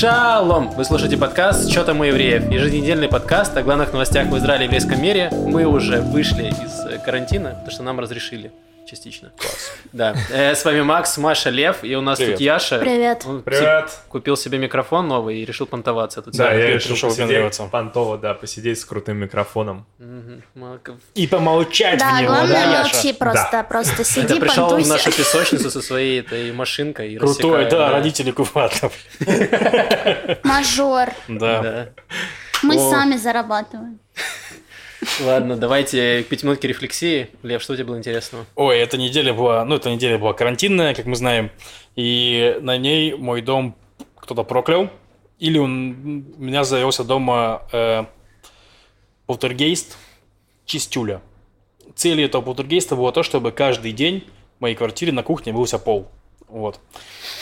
Шалом! Вы слушаете подкаст «Что там у евреев?» Еженедельный подкаст о главных новостях в Израиле и еврейском мире. Мы уже вышли из э, карантина, потому что нам разрешили частично. Класс. Да. Э, с вами Макс, Маша, Лев, и у нас Привет. тут Яша. Привет. Он Привет. купил себе микрофон новый и решил понтоваться тут. Да, я решил посидеть понтово, да, посидеть с крутым микрофоном. И помолчать Да, в него, главное молчи просто, просто Ты сиди, пришел в нашу песочницу со своей этой машинкой и Крутой, да, родители Куфатов. Мажор. Да. Да. Мы О. сами зарабатываем. Ладно, давайте к пятиминутке рефлексии. Лев, что тебе было интересного? Ой, эта неделя была, ну, эта неделя была карантинная, как мы знаем, и на ней мой дом кто-то проклял, или он, у меня завелся дома э, полтергейст чистюля. Целью этого полтергейста было то, чтобы каждый день в моей квартире на кухне мылся пол. Вот.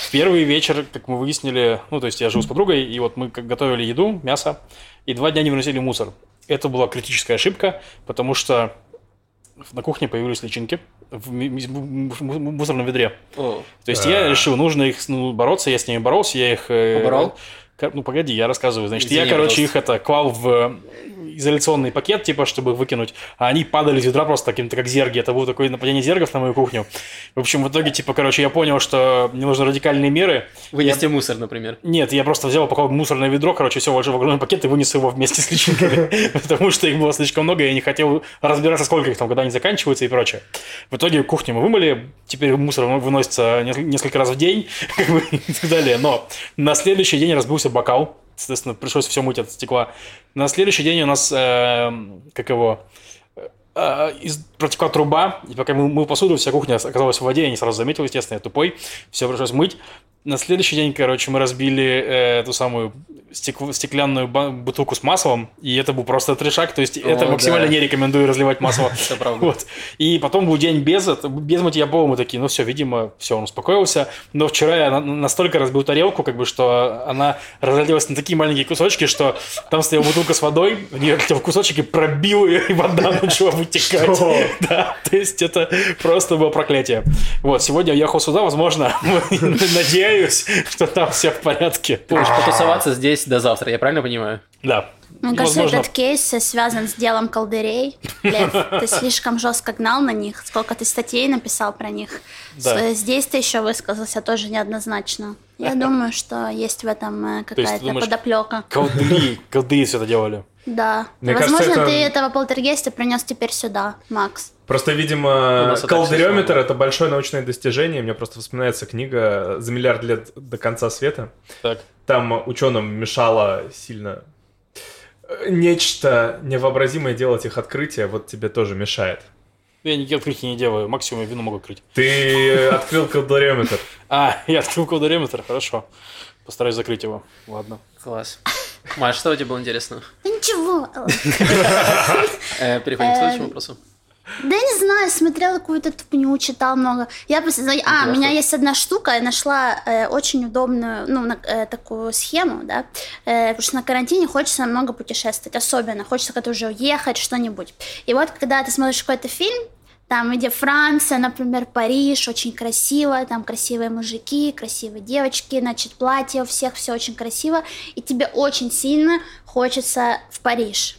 В первый вечер, как мы выяснили, ну, то есть я живу с подругой, и вот мы как готовили еду, мясо, и два дня не выносили мусор. Это была критическая ошибка, потому что на кухне появились личинки в мусорном ведре. О, То есть я А. решил, нужно их ну, бороться, я с ними боролся, я их... э, Поборол? Ну, погоди, я рассказываю. Значит, Извини, я, короче, их это клал в э, изоляционный пакет, типа, чтобы выкинуть, а они падали из ведра просто таким-то, как зерги. Это было такое нападение зергов на мою кухню. В общем, в итоге, типа, короче, я понял, что мне нужны радикальные меры. вынести мусор, например. Нет, я просто взял, упаковал мусорное ведро, короче, все вложил в огромный пакет и вынес его вместе с личинками, потому что их было слишком много, и я не хотел разбираться, сколько их там, когда они заканчиваются и прочее. В итоге кухню мы вымыли, теперь мусор выносится неск- несколько раз в день, как бы, и так далее. Но на следующий день разбился бокал, соответственно, пришлось все мыть от стекла. На следующий день у нас, э, как его, э, из, протекла труба, и пока мы мыл посуду, вся кухня оказалась в воде, я не сразу заметил, естественно, я тупой, все пришлось мыть. На следующий день, короче, мы разбили э, эту самую стек- стеклянную бутылку с маслом, и это был просто трешак, то есть это О, максимально да. не рекомендую разливать масло. Это. Вот. И потом был день без, это- без мытья пола, мы такие, ну все, видимо, все, он успокоился. Но вчера я на- настолько разбил тарелку, как бы, что она разлилась на такие маленькие кусочки, что там стояла бутылка с водой, в нее летел кусочек и пробил ее, и вода начала вытекать. Да, то есть это просто было проклятие. Вот, сегодня я ехал сюда, возможно, надеюсь, что там все в порядке. Будешь потусоваться здесь до завтра, я правильно понимаю? Да. Мне кажется, Возможно, этот кейс связан с делом колдырей. Лев, ты слишком жестко гнал на них. Сколько ты статей написал про них. Да. Здесь ты еще высказался тоже неоднозначно. Я думаю, что есть в этом э, ты какая-то думаешь- подоплека. колдыри, колдыри все это делали. Да. Мне Возможно, кажется, это- ты этого полтергейста принес теперь сюда, Макс. Просто, видимо, всё — это большое научное достижение. Мне просто вспоминается книга «За миллиард лет до конца света». Так. Там ученым мешало сильно нечто невообразимое делать их открытие, вот тебе тоже мешает. Я никакие открытия не делаю, максимум я вино могу открыть. Ты открыл колдыреометр. А, я открыл колдориметр, хорошо. Постараюсь закрыть его. Ладно. Класс. Маш, что у тебя было интересного? Да ничего. Э, Переходим к следующему вопросу. Да я не знаю, смотрела какую-то тупню, читал много. Я просто... А, у меня есть одна штука, я нашла э, очень удобную, ну, на- э, такую схему, да, Э, потому что на карантине хочется много путешествовать, особенно, хочется как-то уже уехать, что-нибудь. И вот, когда ты смотришь какой-то фильм, там, где Франция, например, Париж, очень красиво, там красивые мужики, красивые девочки, значит, платья у всех, все очень красиво, и тебе очень сильно хочется в Париж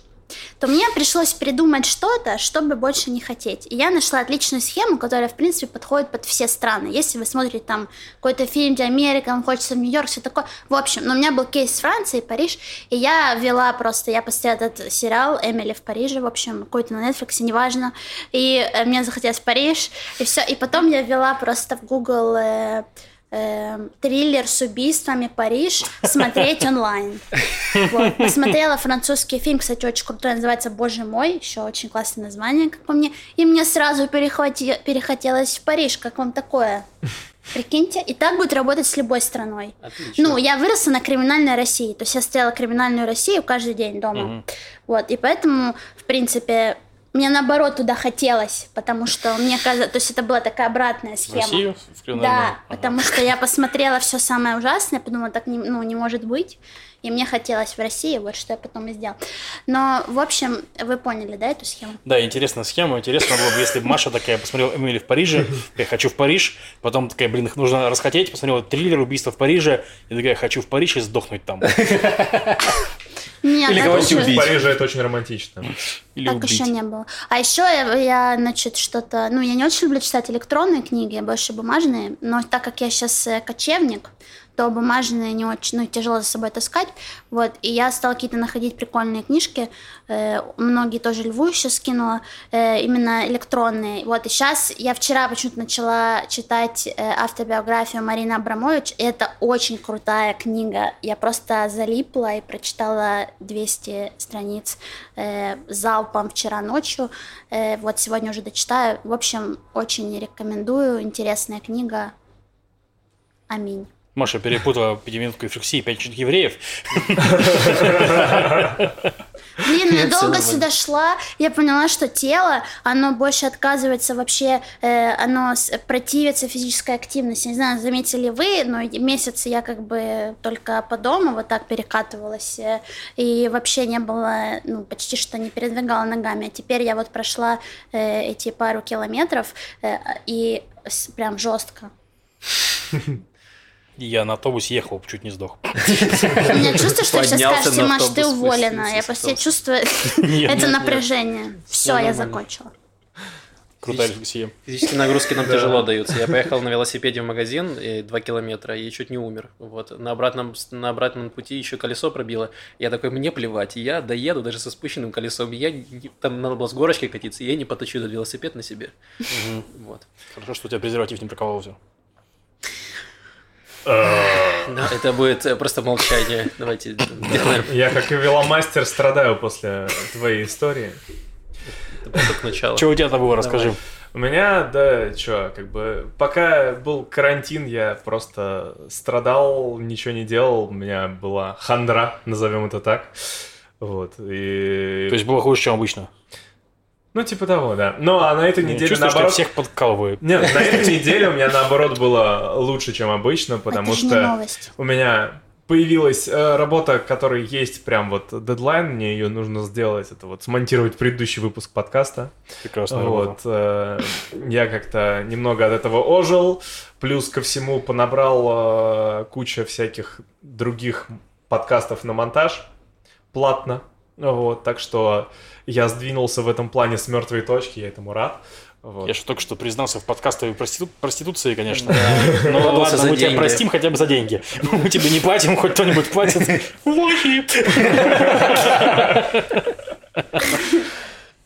то мне пришлось придумать что-то, чтобы больше не хотеть. И я нашла отличную схему, которая, в принципе, подходит под все страны. Если вы смотрите там какой-то фильм, где Америка, вам хочется в Нью-Йорк, все такое. В общем, но у меня был кейс с Францией, Париж, и я вела просто, я поставила этот сериал «Эмили в Париже», в общем, какой-то на Netflix, неважно. И э, мне захотелось в Париж, и все. И потом я вела просто в Google... э, эм, триллер с убийствами Париж смотреть онлайн. Вот. Посмотрела французский фильм, кстати, очень крутой, называется «Боже мой», еще очень классное название, как по мне. И мне сразу перехвати... перехотелось в Париж, как вам такое? Прикиньте, и так будет работать с любой страной. Отлично. Ну, я выросла на криминальной России, то есть я стояла криминальную Россию каждый день дома. Вот, и поэтому, в принципе, мне наоборот туда хотелось, потому что мне кажется, то есть это была такая обратная В схема. Россию? В Криминальную? Да, Ага. потому что я посмотрела все самое ужасное, подумала, так не, ну, не может быть. И мне хотелось в России, вот что я потом и сделала. Но, в общем, вы поняли, да, эту схему? Да, интересная схема. Интересно было бы, если бы Маша такая посмотрела Эмили в Париже, я хочу в Париж, потом такая, блин, их нужно расхотеть, посмотрела триллер «Убийство в Париже», и такая, хочу в Париж и сдохнуть там. Нет, Или кого-нибудь еще- В убить. Париже это очень романтично. Или Так убить. еще не было. А еще я, я, значит, что-то... Ну, я не очень люблю читать электронные книги, я больше бумажные. Но так как я сейчас кочевник, то бумажные не очень, ну, тяжело за собой таскать. Вот, и я стала какие-то находить прикольные книжки. Э, многие тоже Льву еще скинула. э, именно электронные. Вот, и сейчас я вчера почему-то начала читать э, автобиографию Марины Абрамович. Это очень крутая книга. Я просто залипла и прочитала 200 страниц э, залпом вчера ночью. Э, вот сегодня уже дочитаю. В общем, очень рекомендую. Интересная книга. Аминь. Маша перепутала пятиминутку рефлексии и пять евреев. Блин, я Нет, всё долго нормально. сюда шла, я поняла, что тело, оно больше отказывается вообще, э, оно противится физической активности. Не знаю, заметили вы, но месяц я как бы только по дому вот так перекатывалась, э, и вообще не было, ну, почти что не передвигала ногами. А теперь я вот прошла э, эти пару километров, э, и с- прям жестко. Я на автобусе ехал, чуть не сдох. У меня чувство, что сейчас скажете, Маш, ты автобус, уволена. Я с просто я автобуса. чувствую это напряжение. Все, я закончила. Крутая рефлексия. Физические нагрузки нам тяжело даются. Я поехал на велосипеде в магазин, и 2 километра, и чуть не умер. Вот. На обратном, на обратном пути еще колесо пробило. Я такой, мне плевать, я доеду даже со спущенным колесом. Я там надо было с горочки катиться, и я не поточу этот велосипед на себе. Вот. Хорошо, что у тебя презерватив не прокололся. Да, это будет э, просто молчание. Давайте сделаем Я, как и веломастер, страдаю после твоей истории. это просто к началу. Что у тебя-то было, расскажи. У меня, да, чё, как бы, пока был карантин, я просто страдал, ничего не делал, у меня была хандра, назовем это так. Вот, и... То есть было хуже, чем обычно. Ну, типа того, да. Ну, а на этой Я неделе, чувствую, что я наоборот... всех подкалываю. Нет, на этой неделе у меня, наоборот, было лучше, чем обычно, потому что у меня появилась э, работа, которой есть прям вот дедлайн, мне ее нужно сделать, это вот смонтировать предыдущий выпуск подкаста. Прекрасно. Вот, э, я как-то немного от этого ожил, плюс ко всему понабрал э, куча всяких других подкастов на монтаж платно, вот, так что я сдвинулся в этом плане с мертвой точки, я этому рад. Вот. Я же только что признался в подкастовой проститу- проституции, конечно. Да. Ну ладно, мы тебя простим хотя бы за деньги. Мы тебе не платим, хоть кто-нибудь платит. Лохи.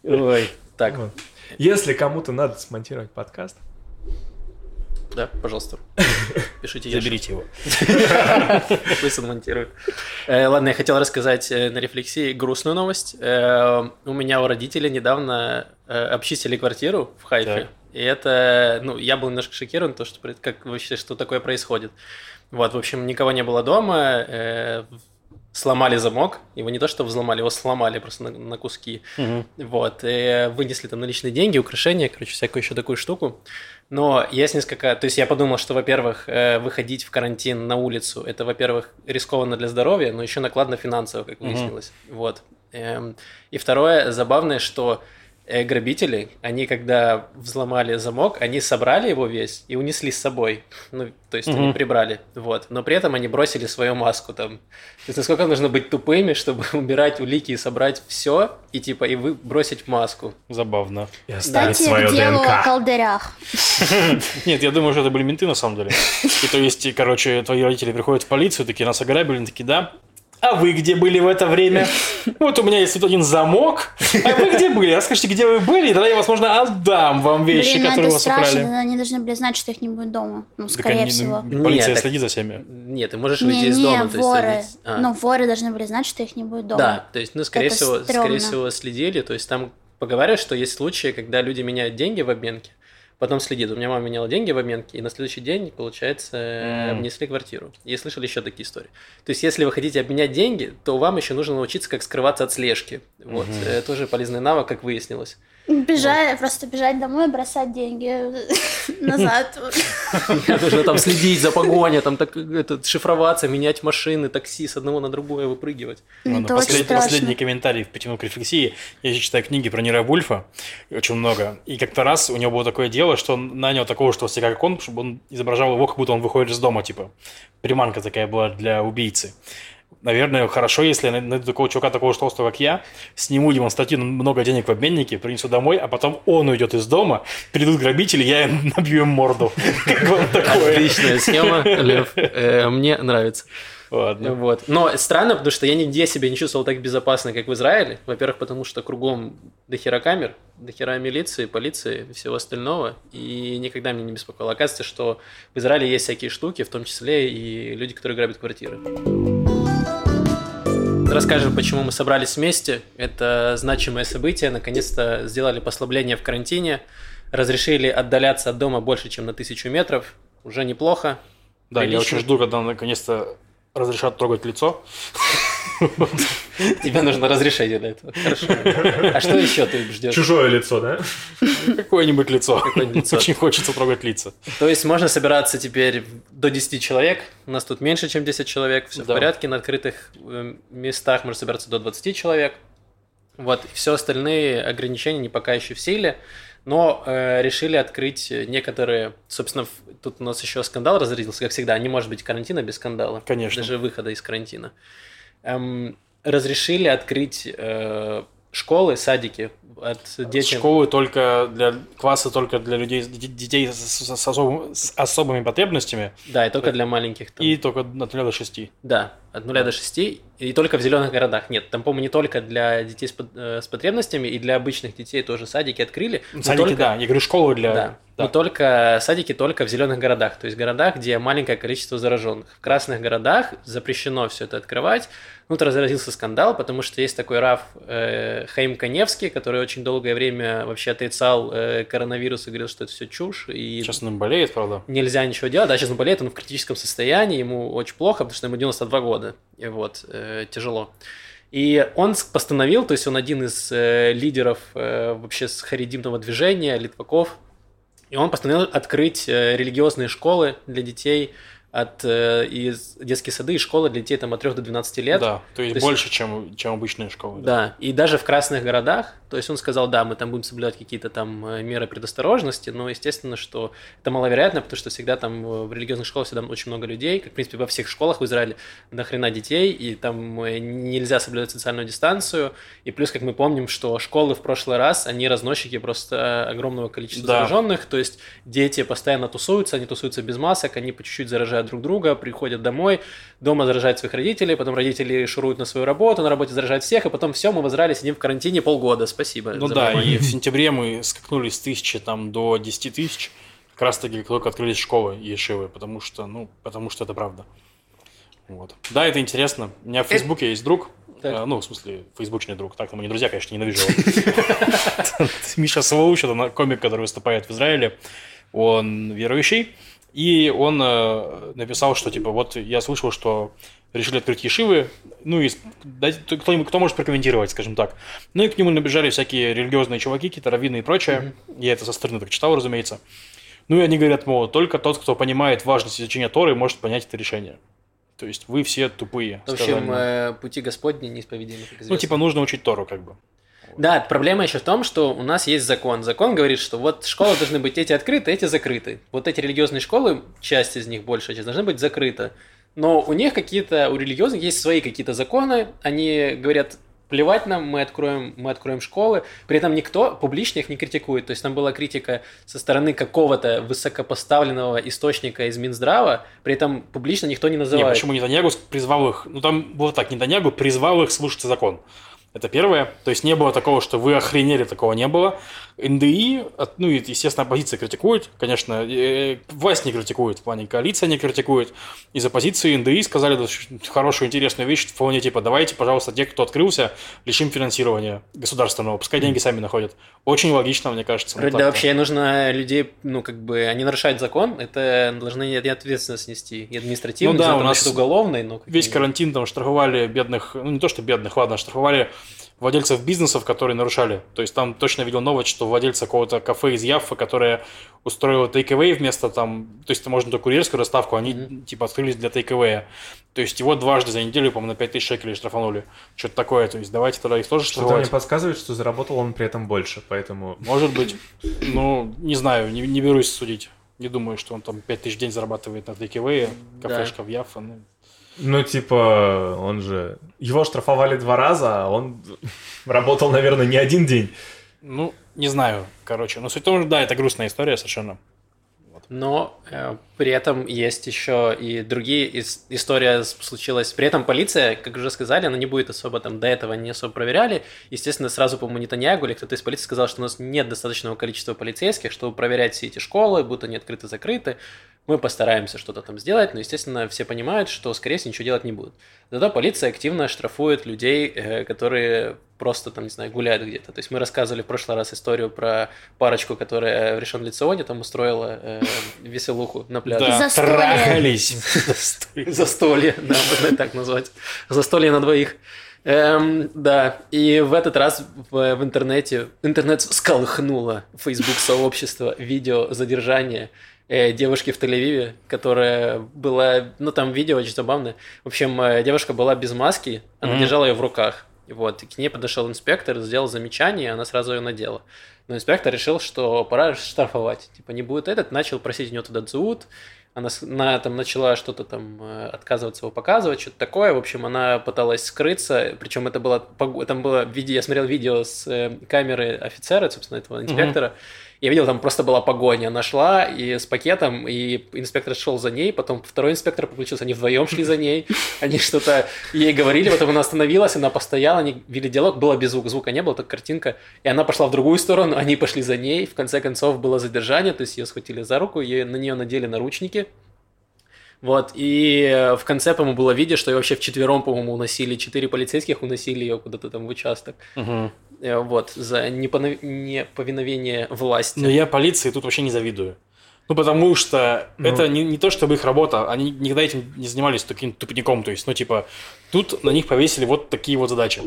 Ой, так, Вот. Если кому-то надо смонтировать подкаст, да, пожалуйста. Пишите. Заберите его. Пусть он монтирует. Э, ладно, я хотел рассказать э, на рефлексии грустную новость. Э, у меня у родителей недавно обчистили квартиру в Хайфе. И это, ну, я был немножко шокирован, то, что, как вообще, что такое происходит. Вот, в общем, никого не было дома, сломали замок, его не то что взломали, его сломали просто на, на куски. Мгм. Вот, и вынесли там наличные деньги, украшения, короче, всякую еще такую штуку. Но есть несколько... То есть я подумал, что, во-первых, э, выходить в карантин на улицу, это, во-первых, рискованно для здоровья, но еще накладно финансово, как выяснилось. Вот. Эм, И второе, забавное, что э, грабители, они когда взломали замок, они собрали его весь и унесли с собой. Ну, то есть они Мгм. прибрали. Вот. Но при этом они бросили свою маску там. То есть насколько нужно быть тупыми, чтобы убирать улики и собрать все, и типа и вы бросить маску. Забавно. и оставить Кстати, свое к делу о ДНК. колдырях. Нет, я думаю, что это были менты на самом деле. И то есть, короче, твои родители приходят в полицию, такие, нас ограбили, они такие, да. А вы где были в это время? Вот у меня есть тут один замок. А вы где были? Расскажите, где вы были, и тогда я, возможно, отдам вам вещи, Блин, которые у вас украли. они должны были знать, что их не будет дома. Ну, Так скорее они, ну, всего. Полиция Нет, так- следит за всеми. Нет, ты можешь выйти Не, из не, дома. то есть воры. а. Ну, воры должны были знать, что их не будет дома. Да, то есть, ну, скорее Это всего, стрёмно. скорее всего, следили. То есть там поговаривают, что есть случаи, когда люди меняют деньги в обменке, потом следит. У меня мама меняла деньги в обменке, и на следующий день, получается, М. обнесли квартиру. Я слышал еще такие истории. То есть, если вы хотите обменять деньги, то вам еще нужно научиться, как скрываться от слежки. Вот, э, тоже полезный навык, как выяснилось. Бежать, просто бежать домой, бросать деньги назад. Должен там следить за погоней, там так, это, шифроваться, менять машины, такси с одного на другое выпрыгивать. Это очень Послед- страшно. Последний комментарий в пятиминут рефлексии. Я еще читаю книги про Нира Вульфа, очень много. И как-то раз у него было такое дело, что он нанял такого, что всегда как он, чтобы он изображал его, как будто он выходит из дома, типа. Приманка такая была для убийцы. Наверное, хорошо, если я найду такого чувака, такого же толстого, как я, сниму демонстративно много денег в обменнике, принесу домой, а потом он уйдет из дома, придут грабители, я им набью им морду. Как вам такое? Отличная схема, Лев. Э, Мне нравится. Ладно. Вот. Но странно, потому что я нигде себя не чувствовал так безопасно, как в Израиле. Во-первых, потому что кругом дохера камер, дохера милиции, полиции и всего остального. И никогда меня не беспокоило. Оказывается, что в Израиле есть всякие штуки, в том числе и люди, которые грабят квартиры. Расскажем, почему мы собрались вместе. Это значимое событие. Наконец-то сделали послабление в карантине. Разрешили отдаляться от дома больше, чем на тысячу метров. Уже неплохо. Да, я Прилично. очень жду, когда наконец-то разрешат трогать лицо. Тебе нужно разрешение для этого. Хорошо. А что еще ты ждешь? Чужое лицо, да? Какое-нибудь лицо. Какое-нибудь лицо. Очень хочется трогать лица. То есть можно собираться теперь до 10 человек. У нас тут меньше, чем 10 человек. Все Да. в порядке. На открытых э, местах можно собираться до 20 человек. Вот. Все остальные ограничения не пока еще в силе. Но э, решили открыть некоторые... Собственно, тут у нас еще скандал разразился, как всегда. Не может быть карантина без скандала. Конечно. Даже выхода из карантина. Эм, разрешили открыть э, школы, садики от детям. Школы только для классы только для людей, детей с, с- с особым- с особыми потребностями Да, и только для маленьких. там. и только от 0 до 6. Да, от 0 до 6, и только в зеленых городах. Нет, там, по-моему, не только для детей с, э, с потребностями, и для обычных детей тоже садики открыли. Садики, только- да. Я говорю, школы для... Да. да. Но только садики только в зеленых городах, то есть городах, где маленькое количество зараженных. В красных городах запрещено все это открывать. Ну, тут разразился скандал, потому что есть такой Раф э, Хаим Каневский, который очень долгое время вообще отрицал э, коронавирус и говорил, что это все чушь. И Сейчас он болеет, правда. нельзя ничего делать. Да, сейчас он болеет, он в критическом состоянии, ему очень плохо, потому что ему 92 года. И вот, э, тяжело. И он постановил, то есть он один из э, лидеров э, вообще с харидимного движения, литваков, и он постановил открыть э, религиозные школы для детей от э, из детские сады и школы для детей там от 3 до 12 лет. Да, то есть То есть- больше, чем, чем обычные школы. Да, и даже в красных городах, то есть он сказал, да, мы там будем соблюдать какие-то там э, меры предосторожности, но естественно, что это маловероятно, потому что всегда там э, в религиозных школах всегда очень много людей, как в принципе во всех школах в Израиле до хрена детей, и там э, нельзя соблюдать социальную дистанцию, и плюс, как мы помним, что школы в прошлый раз, они разносчики просто огромного количества Да. зараженных, то есть дети постоянно тусуются, они тусуются без масок, они по чуть-чуть заражают друг друга, приходят домой, дома заражают своих родителей, потом родители шуруют на свою работу, на работе заражают всех, и потом все, мы в Израиле сидим в карантине полгода. Спасибо. Ну да, внимание. и в сентябре мы скакнули с тысячи там, до 10 тысяч, как раз таки, только открылись школы Ешивы, потому что, ну, потому что это правда. Вот. Да, это интересно. У меня в Фейсбуке есть друг, Так. э, ну, в смысле, фейсбучный друг, так, мы не друзья, конечно, ненавижу его. Миша Солоуч, это комик, который выступает в Израиле, он верующий, и он э, написал, что, типа, вот я слышал, что решили открыть ешивы, ну, и кто, кто может прокомментировать, скажем так. Ну, и к нему набежали всякие религиозные чуваки, какие-то раввины и прочее. Я это со стороны так читал, разумеется. Ну, и они говорят, мол, только тот, кто понимает важность изучения Торы, может понять это решение. То есть вы все тупые. В общем, э, пути Господни неисповедимы, как ну, типа, нужно учить Тору, как бы. Да, проблема еще в том, что у нас есть закон. Закон говорит, что вот школы должны быть эти открыты, эти закрыты. Вот эти религиозные школы, часть из них, большая часть, должны быть закрыты. Но у них какие-то, у религиозных есть свои какие-то законы. Они говорят, плевать нам, мы откроем, мы откроем школы. При этом никто публично их не критикует. То есть там была критика со стороны какого-то высокопоставленного источника из Минздрава, при этом публично никто не Не, называет. почему Нетаньягу призвал их... Ну, там было так, Нетаньягу призвал их слушать закон. Это первое. То есть не было такого, что вы охренели, такого не было. НДИ, ну, и, естественно, оппозиция критикует. Конечно, э, власть не критикует, в плане коалиция не критикует. Из оппозиции НДИ сказали хорошую, интересную вещь, в плане типа, давайте, пожалуйста, те, кто открылся, лишим финансирования государственного, пускай деньги сами находят. Очень логично, мне кажется. Вроде да, вообще нужно людей, ну, как бы, они нарушают закон, это должны и ответственность нести, и административную, Ну да, не у нас уголовной, но... Весь карантин там штрафовали бедных, ну не то что бедных, ладно, штрафовали владельцев бизнесов, которые нарушали. То есть там точно видел новость, что владельцы какого-то кафе из Яффа, которое устроило тейк вместо там, то есть можно только курьерскую доставку, они mm-hmm. типа открылись для тейк То есть его дважды за неделю, по-моему, на 5000 шекелей штрафанули. Что-то такое. То есть давайте тогда их тоже штрафовать. Что-то мне подсказывает, что заработал он при этом больше, поэтому... Может быть. Ну, не знаю, не, не берусь судить. Не думаю, что он там 5000 в день зарабатывает на тейк кафешка да. в Яффа. Ну, ну, типа, он же... Его штрафовали два раза, а он работал, наверное, не один день. Ну, не знаю, короче. Но суть в том, что, да, это грустная история совершенно. Но э, при этом есть еще и другие ис- история случилась. При этом полиция, как уже сказали, она не будет особо там до этого не особо проверяли. Естественно, сразу, по-моему, или кто-то из полиции сказал, что у нас нет достаточного количества полицейских, чтобы проверять все эти школы, будто они открыты-закрыты мы постараемся что-то там сделать, но, естественно, все понимают, что, скорее всего, ничего делать не будут. Зато полиция активно штрафует людей, э, которые просто, там, не знаю, гуляют где-то. То есть мы рассказывали в прошлый раз историю про парочку, которая в решен лицеоне там устроила э, веселуху на пляже. Да, трахались. Застолье, да, можно так назвать. Застолье на двоих. Эм, да, и в этот раз в, в интернете, интернет сколыхнуло Facebook сообщество видео задержания э, девушки в Тель-Авиве, которая была, ну там видео очень забавное. В общем, э, девушка была без маски, она mm-hmm. держала ее в руках. Вот, и к ней подошел инспектор, сделал замечание, и она сразу ее надела. Но инспектор решил, что пора штрафовать. Типа, не будет этот, начал просить у нее туда дзут, она на, там начала что-то там э, отказываться его показывать, что-то такое. В общем, она пыталась скрыться, причем это было, там было видео, я смотрел видео с э, камеры офицера, собственно, этого инспектора, mm-hmm я видел, там просто была погоня. Она шла и с пакетом, и инспектор шел за ней, потом второй инспектор подключился, они вдвоем шли за ней, они что-то ей говорили, потом она остановилась, она постояла, они вели диалог, было без звука, звука не было, только картинка, и она пошла в другую сторону, они пошли за ней, в конце концов было задержание, то есть ее схватили за руку, ее, на нее надели наручники, вот, и в конце, по-моему, было видео, что ее вообще вчетвером, по-моему, уносили, четыре полицейских уносили ее куда-то там в участок. Угу. Вот, за неповиновение власти. Но я полиции тут вообще не завидую. Ну, потому что ну... это не, не то, чтобы их работа, они никогда этим не занимались таким тупником, то есть, ну, типа, тут на них повесили вот такие вот задачи.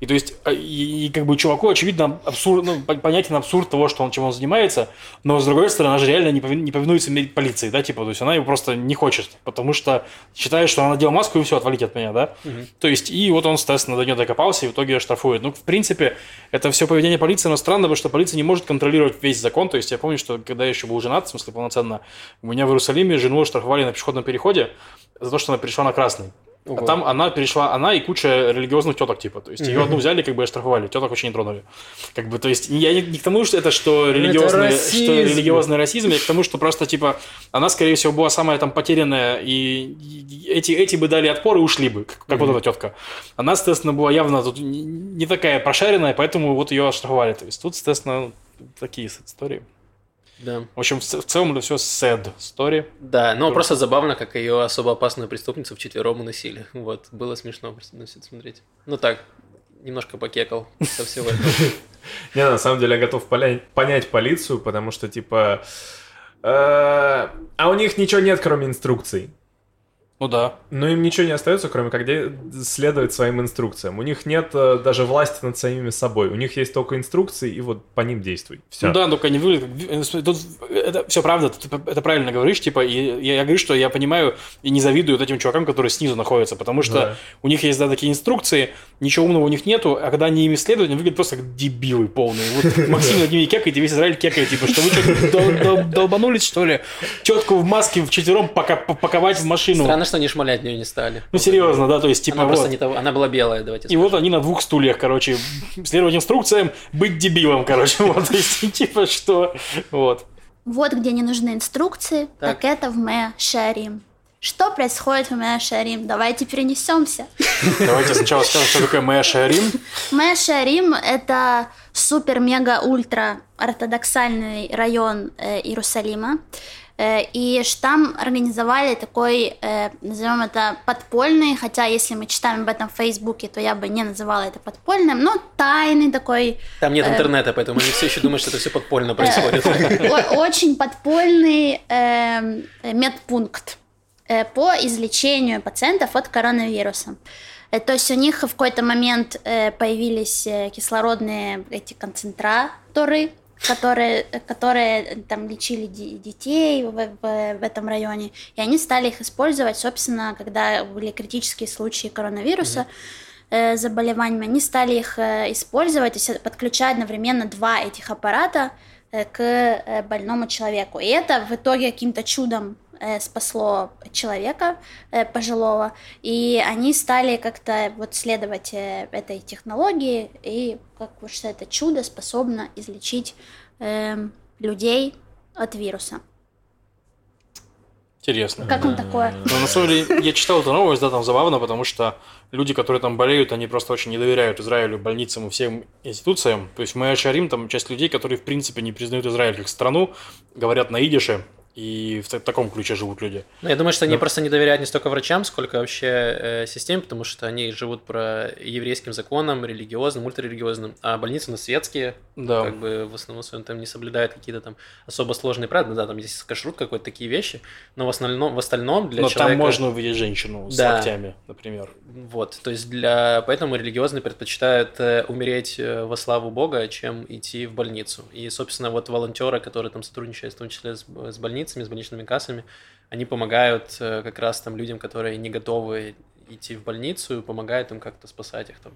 И то есть, а, и, и как бы чуваку, очевидно, абсурд, ну, понятен абсурд того, что он, чем он занимается, но, с другой стороны, она же реально не, повин, не повинуется полиции, да, типа, то есть, она его просто не хочет, потому что считает, что она надела маску и все, отвалить от меня, да. Угу. То есть, и вот он, соответственно, до нее докопался и в итоге ее штрафует. Ну, в принципе, это все поведение полиции, но странно, потому что полиция не может контролировать весь закон, то есть, я помню, что когда я еще был женат, в смысле, полноценно, у меня в Иерусалиме жену штрафовали на пешеходном переходе за то, что она перешла на красный. Ого. А там она перешла, она и куча религиозных теток, типа. То есть ее одну взяли, как бы оштрафовали, теток вообще не тронули. Как бы, то есть, я не, не к тому, что это что религиозный, это что религиозный расизм, я к тому, что просто, типа, она, скорее всего, была самая там потерянная, и эти, эти бы дали отпор и ушли бы, как, как mm-hmm. вот эта тетка. Она, соответственно, была явно тут не такая прошаренная, поэтому вот ее оштрафовали. То есть тут, соответственно, такие истории. Да. В общем, в, в целом это все sad story. Да, но просто забавно, как ее особо опасную преступницу в четвером уносили. Вот, было смешно просто смотреть. Ну так, немножко покекал со всего этого. Не, на самом деле я готов понять полицию, потому что, типа... Э, а у них ничего нет, кроме инструкций. Ну да. Но им ничего не остается, кроме как следовать своим инструкциям. У них нет э, даже власти над самими собой. У них есть только инструкции, и вот по ним действуй. Все. Ну да, только они выглядят как... Тут, это все правда, ты это правильно говоришь, типа, и я, я говорю, что я понимаю и не завидую вот этим чувакам, которые снизу находятся, потому что да. у них есть, да, такие инструкции, ничего умного у них нету, а когда они ими следуют, они выглядят просто как дебилы полные. Вот Максим над ними кекает, и весь Израиль кекает, типа, что вы долбанулись, что ли? Тетку в маске в четвером паковать в машину. Странно, что они шмалять нее не стали. Ну, серьезно, да, то есть, типа, Она вот. просто не того, она была белая, давайте И вот они на двух стульях, короче, следовать инструкциям, быть дебилом, короче, вот, то есть, типа, что, вот. Вот где не нужны инструкции, так, так это в Мэ Шарим. Что происходит в Мэ Шарим? Давайте перенесемся. Давайте сначала скажем, что такое Мэ Шарим. Мэ Шарим – это супер-мега-ультра ортодоксальный район э, Иерусалима. Э, и там организовали такой, э, назовем это подпольный, хотя если мы читаем об этом в Фейсбуке, то я бы не называла это подпольным, но тайный такой. Там нет э, интернета, поэтому они все еще думают, что это все подпольно происходит. Очень подпольный медпункт по излечению пациентов от коронавируса. То есть у них в какой-то момент появились кислородные эти концентраторы, которые, которые там лечили детей в, в, в этом районе, и они стали их использовать, собственно, когда были критические случаи коронавируса. Mm-hmm заболеваниями, они стали их использовать, то есть подключать одновременно два этих аппарата к больному человеку. И это в итоге каким-то чудом Э, спасло человека э, пожилого, и они стали как-то вот следовать э, этой технологии, и как вот что это чудо способно излечить э, людей от вируса. Интересно. Как вам такое? Ну, на самом деле, я читал эту новость, да, там забавно, потому что люди, которые там болеют, они просто очень не доверяют Израилю, больницам и всем институциям. То есть мы Шарим, там часть людей, которые в принципе не признают Израиль как страну, говорят на идише, и в таком ключе живут люди. Ну, я думаю, что они да. просто не доверяют не столько врачам, сколько вообще э, системе, потому что они живут по еврейским законам, религиозным, ультрарелигиозным, а больницы на светские, да. как бы в основном своем там не соблюдают какие-то там особо сложные правила, да, там есть кашрут какой-то, такие вещи, но в основном, в остальном для но человека... там можно увидеть женщину с да. локтями, например. Вот, то есть для... Поэтому религиозные предпочитают э, умереть э, во славу Бога, чем идти в больницу. И, собственно, вот волонтеры, которые там сотрудничают, в том числе с, с больницей, больницами, с больничными кассами, они помогают э, как раз там людям, которые не готовы идти в больницу, помогают им как-то спасать их там.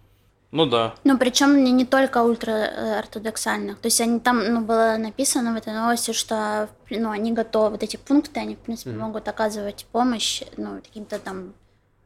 Ну да. Ну причем не, не только ультраортодоксальных. То есть они там, ну, было написано в этой новости, что ну, они готовы, вот эти пункты, они, в принципе, mm-hmm. могут оказывать помощь, ну, каким-то там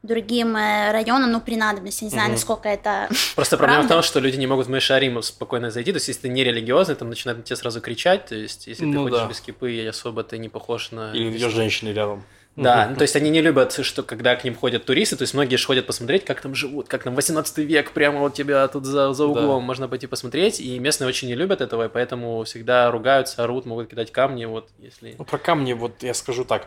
другим э, районам, ну, при надобности. Не знаю, угу. насколько это Просто проблема в том, что люди не могут в Мешарим спокойно зайти. То есть, если ты не религиозный, там начинают на тебя сразу кричать. То есть, если ну, ты ходишь да. без кипы, и особо ты не похож на... Или видишь женщины рядом. Да, ну, то есть они не любят, что когда к ним ходят туристы, то есть многие же ходят посмотреть, как там живут, как там 18 век, прямо вот тебя тут за, за углом да. можно пойти посмотреть, и местные очень не любят этого, и поэтому всегда ругаются, орут, могут кидать камни, вот если... Ну, про камни, вот я скажу так,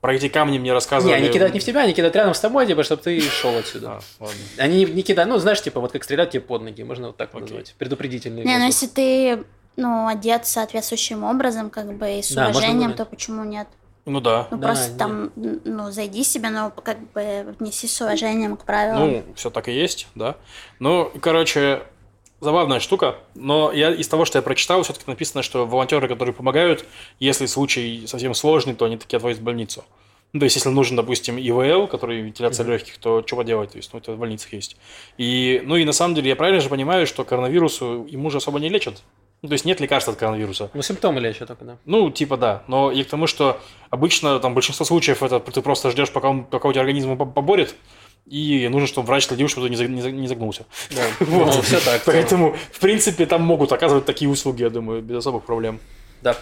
про эти камни мне рассказывали. Не, они кидают не в тебя, они кидают рядом с тобой, типа, чтобы ты шел отсюда. А, ладно. Они не, кидают, ну, знаешь, типа, вот как стрелять тебе под ноги, можно вот так Окей. назвать. Предупредительный. Не, ну если ты, ну, одет соответствующим образом, как бы, и с да, уважением, то почему нет? Ну да. Ну да, просто нет. там, ну, зайди себе, но как бы внеси с уважением к правилам. Ну, все так и есть, да. Ну, короче, забавная штука, но я из того, что я прочитал, все-таки написано, что волонтеры, которые помогают, если случай совсем сложный, то они такие отвозят в больницу. Ну, то есть, если нужен, допустим, ИВЛ, который вентиляция mm-hmm. легких, то что поделать? То есть, ну, это в больницах есть. И, ну, и на самом деле, я правильно же понимаю, что коронавирусу ему же особо не лечат. Ну, то есть нет лекарств от коронавируса. Ну, симптомы лечат только, да. Ну, типа да. Но и к тому, что обычно там большинство случаев это ты просто ждешь, пока, он, пока у тебя организм поборет, и нужно, чтобы врач следил, чтобы ты не, загнулся. Да, вот. ну, все так. Поэтому, в принципе, там могут оказывать такие услуги, я думаю, без особых проблем. Да.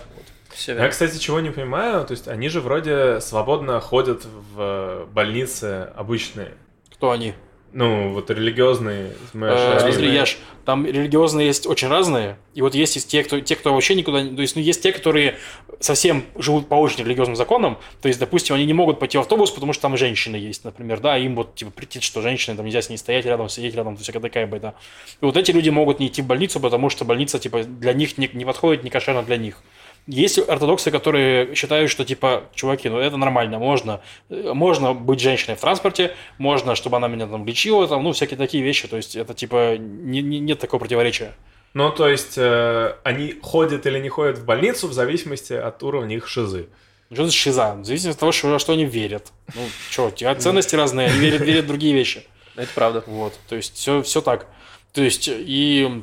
Все Я, кстати, чего не понимаю, то есть они же вроде свободно ходят в больницы обычные. Кто они? Ну, вот религиозные. Э, смотри, Яш, там религиозные есть очень разные. И вот есть те, кто, те, кто вообще никуда не... То есть, ну, есть те, которые совсем живут по очень религиозным законам. То есть, допустим, они не могут пойти в автобус, потому что там женщины есть, например, да, им вот, типа, прийти, что женщины, там нельзя с ней стоять рядом, сидеть рядом, всякая такая байда. И вот эти люди могут не идти в больницу, потому что больница, типа, для них не, не подходит, не кошерно для них. Есть ортодоксы, которые считают, что типа, чуваки, ну это нормально, можно, можно быть женщиной в транспорте, можно, чтобы она меня там лечила, там, ну всякие такие вещи, то есть это типа не, не, нет такого противоречия. Ну, то есть э, они ходят или не ходят в больницу в зависимости от уровня их шизы. Что за шиза? В зависимости от того, что, что они верят. Ну, что, у тебя ценности разные, они верят, верят в другие вещи. Это правда. Вот, то есть все, все так. То есть и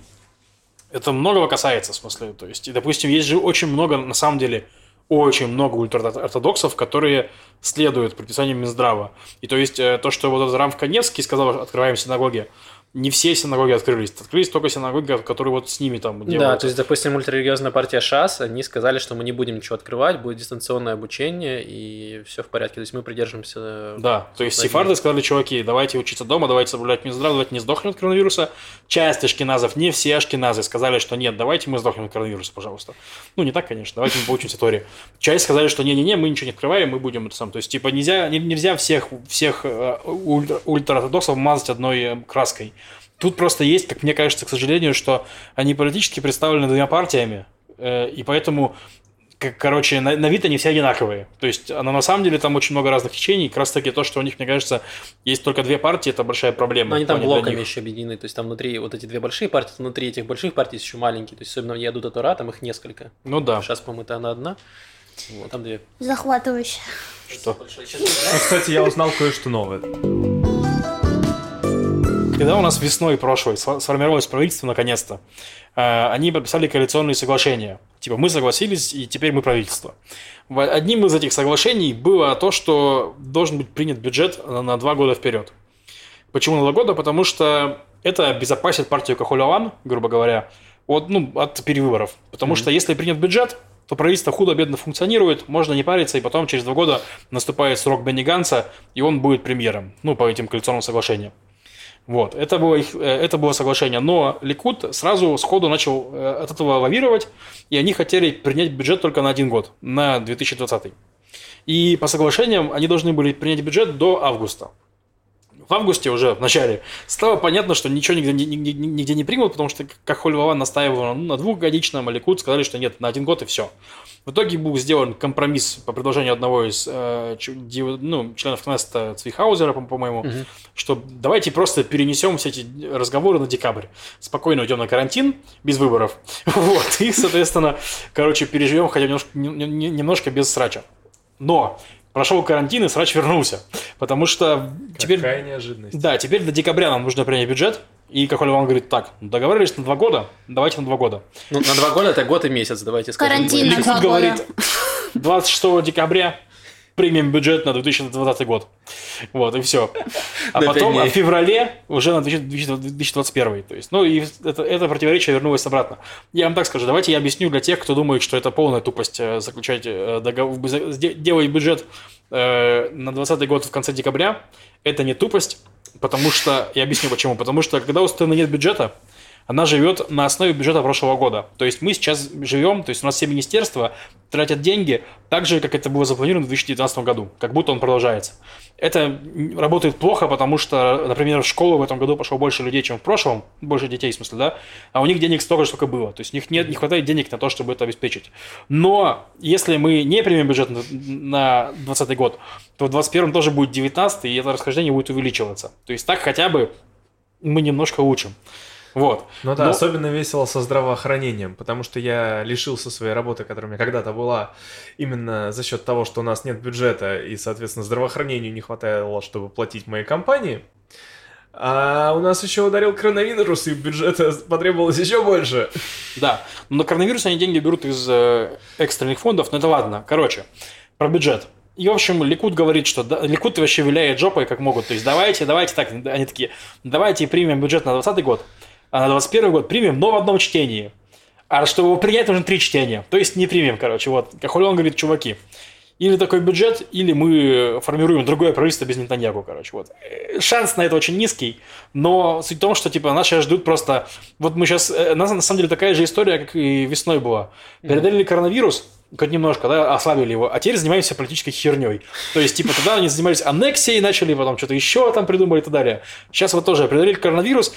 это многого касается, в смысле. То есть, допустим, есть же очень много, на самом деле, очень много ультраортодоксов, которые следуют предписаниям Минздрава. И то есть, э, то, что вот этот Рамф Каневский сказал, открываем синагоги, не все синагоги открылись. Открылись только синагоги, которые вот с ними там делают. Да, то есть, допустим, ультрарелигиозная партия ШАС, они сказали, что мы не будем ничего открывать, будет дистанционное обучение, и все в порядке. То есть мы придерживаемся... Да, то есть сефарды сказали, чуваки, давайте учиться дома, давайте соблюдать Минздрав, давайте не сдохнем от коронавируса. Часть ашкеназов, не все ашкеназы, сказали, что нет, давайте мы сдохнем от коронавируса, пожалуйста. Ну, не так, конечно, давайте мы поучимся Торе. Часть сказали, что не-не-не, мы ничего не открываем, мы будем сам. То есть, типа, нельзя, нельзя всех, всех э, ультра, ультраортодоксов мазать одной э, краской. Тут просто есть, как мне кажется, к сожалению, что они политически представлены двумя партиями, э, и поэтому короче, на, на вид они все одинаковые. То есть, она на самом деле там очень много разных течений. Как раз таки то, что у них, мне кажется, есть только две партии, это большая проблема. Но они в там блоками еще объединены, то есть там внутри вот эти две большие партии, внутри этих больших партий есть еще маленькие, то есть особенно я до Тура, там их несколько. Ну да. Сейчас, по-моему, это она одна. Вот, там две. Захватывающе. Что? Ну, кстати, я узнал кое-что новое. Когда у нас весной прошлой сфо- сформировалось правительство наконец-то, э, они подписали коалиционные соглашения. Типа мы согласились, и теперь мы правительство. Одним из этих соглашений было то, что должен быть принят бюджет на, два года вперед. Почему на два года? Потому что это обезопасит партию Кахуляван, грубо говоря, от, ну, от перевыборов. Потому что если принят бюджет, то правительство худо-бедно функционирует, можно не париться, и потом через два года наступает срок Бенни Ганса, и он будет премьером, ну, по этим коалиционным соглашениям. Вот, это было, их, э, это было соглашение. Но Ликут сразу сходу начал э, от этого лавировать, и они хотели принять бюджет только на один год, на 2020. И по соглашениям они должны были принять бюджет до августа. В августе уже, в начале, стало понятно, что ничего нигде, ни- ни- ни- нигде не примут, потому что как Хольвова настаивал ну, на двухгодичном, а Ликут сказали, что нет, на один год и все. В итоге был сделан компромисс по предложению одного из э, ну, членов Кнеста Цвихаузера, по- по-моему, Мгм. что давайте просто перенесем все эти разговоры на декабрь. Спокойно уйдем на карантин, без выборов. Вот, и, соответственно, короче, переживем хотя немножко, не- не- немножко без срача. Но прошел карантин, и срач вернулся. Потому что теперь... Какая неожиданность. Да, теперь до декабря нам нужно принять бюджет. И как Оля вам говорит, так, договорились на два года, давайте на два года. Ну, на два года это год и месяц, давайте скажем. Карантин. на два говорит, года. 26 декабря примем бюджет на 2020 год. Вот, и все. А потом дней. в феврале уже на 2021. То есть, ну, и это, это противоречие вернулось обратно. Я вам так скажу, давайте я объясню для тех, кто думает, что это полная тупость э, заключать э, договор, делать бюджет э, на 2020 год в конце декабря. Это не тупость, потому что, я объясню почему. Потому что, когда у страны нет бюджета, она живет на основе бюджета прошлого года. То есть мы сейчас живем, то есть у нас все министерства тратят деньги так же, как это было запланировано в 2019 году, как будто он продолжается. Это работает плохо, потому что, например, в школу в этом году пошло больше людей, чем в прошлом, больше детей, в смысле, да, а у них денег столько сколько было. То есть у них нет, не хватает денег на то, чтобы это обеспечить. Но если мы не примем бюджет на 2020 год, то в 2021 тоже будет 19 и это расхождение будет увеличиваться. То есть так хотя бы мы немножко учим. Вот. Ну да, Но- особенно весело со здравоохранением, потому что я лишился своей работы, которая у меня когда-то была, именно за счет того, что у нас нет бюджета, и, соответственно, здравоохранению не хватало, чтобы платить моей компании. А у нас еще ударил коронавирус, и бюджета потребовалось еще больше. Да, но на коронавирус они деньги берут из э, экстренных фондов, но это ладно. Короче, про бюджет. И, в общем, Ликут говорит, что да, Ликут вообще виляет жопой, как могут. То есть, давайте, давайте так. Они такие, давайте примем бюджет на 2020 год, а на 2021 год примем, но в одном чтении. А чтобы его принять, нужно три чтения. То есть, не примем, короче. Вот, как он говорит, чуваки. Или такой бюджет, или мы формируем другое правительство без Нетаньягу, короче. Вот. Э, Шанс на это очень низкий, но суть в том, что типа нас сейчас ждут просто... Вот мы сейчас... У нас на самом деле такая же история, как и весной была. Передали коронавирус, хоть немножко, да, ослабили его, а теперь занимаемся политической херней. То есть, типа, тогда они занимались аннексией, начали потом что-то еще там придумали и так далее. Сейчас вот тоже преодолели коронавирус,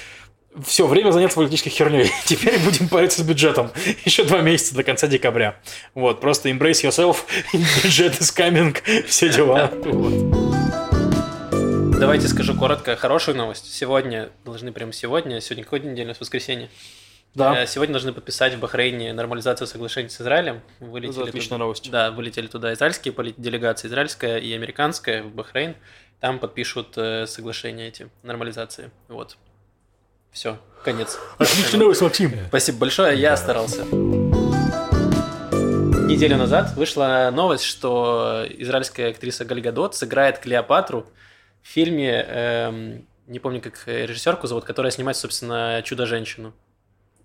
все, время заняться политической херней. Теперь будем париться с бюджетом. Еще два месяца до конца декабря. Вот, просто embrace yourself, бюджет is coming, все дела. Вот. Давайте скажу коротко хорошую новость. Сегодня, должны прямо сегодня, сегодня какой день недели, нас воскресенье. Да, Э, Сегодня должны подписать в Бахрейне нормализацию соглашений с Израилем. Вылетели это отличная туда- новость. Да, вылетели туда израильские делегации, израильская и американская в Бахрейн. Там подпишут э, соглашения эти, нормализации. Вот. Все, конец. Отличная новость, Максим. Спасибо большое, я старался. Неделю назад вышла новость, что израильская актриса Гальгадот сыграет Клеопатру в фильме, эм, не помню, как режиссерку зовут, которая снимает, собственно, «Чудо-женщину».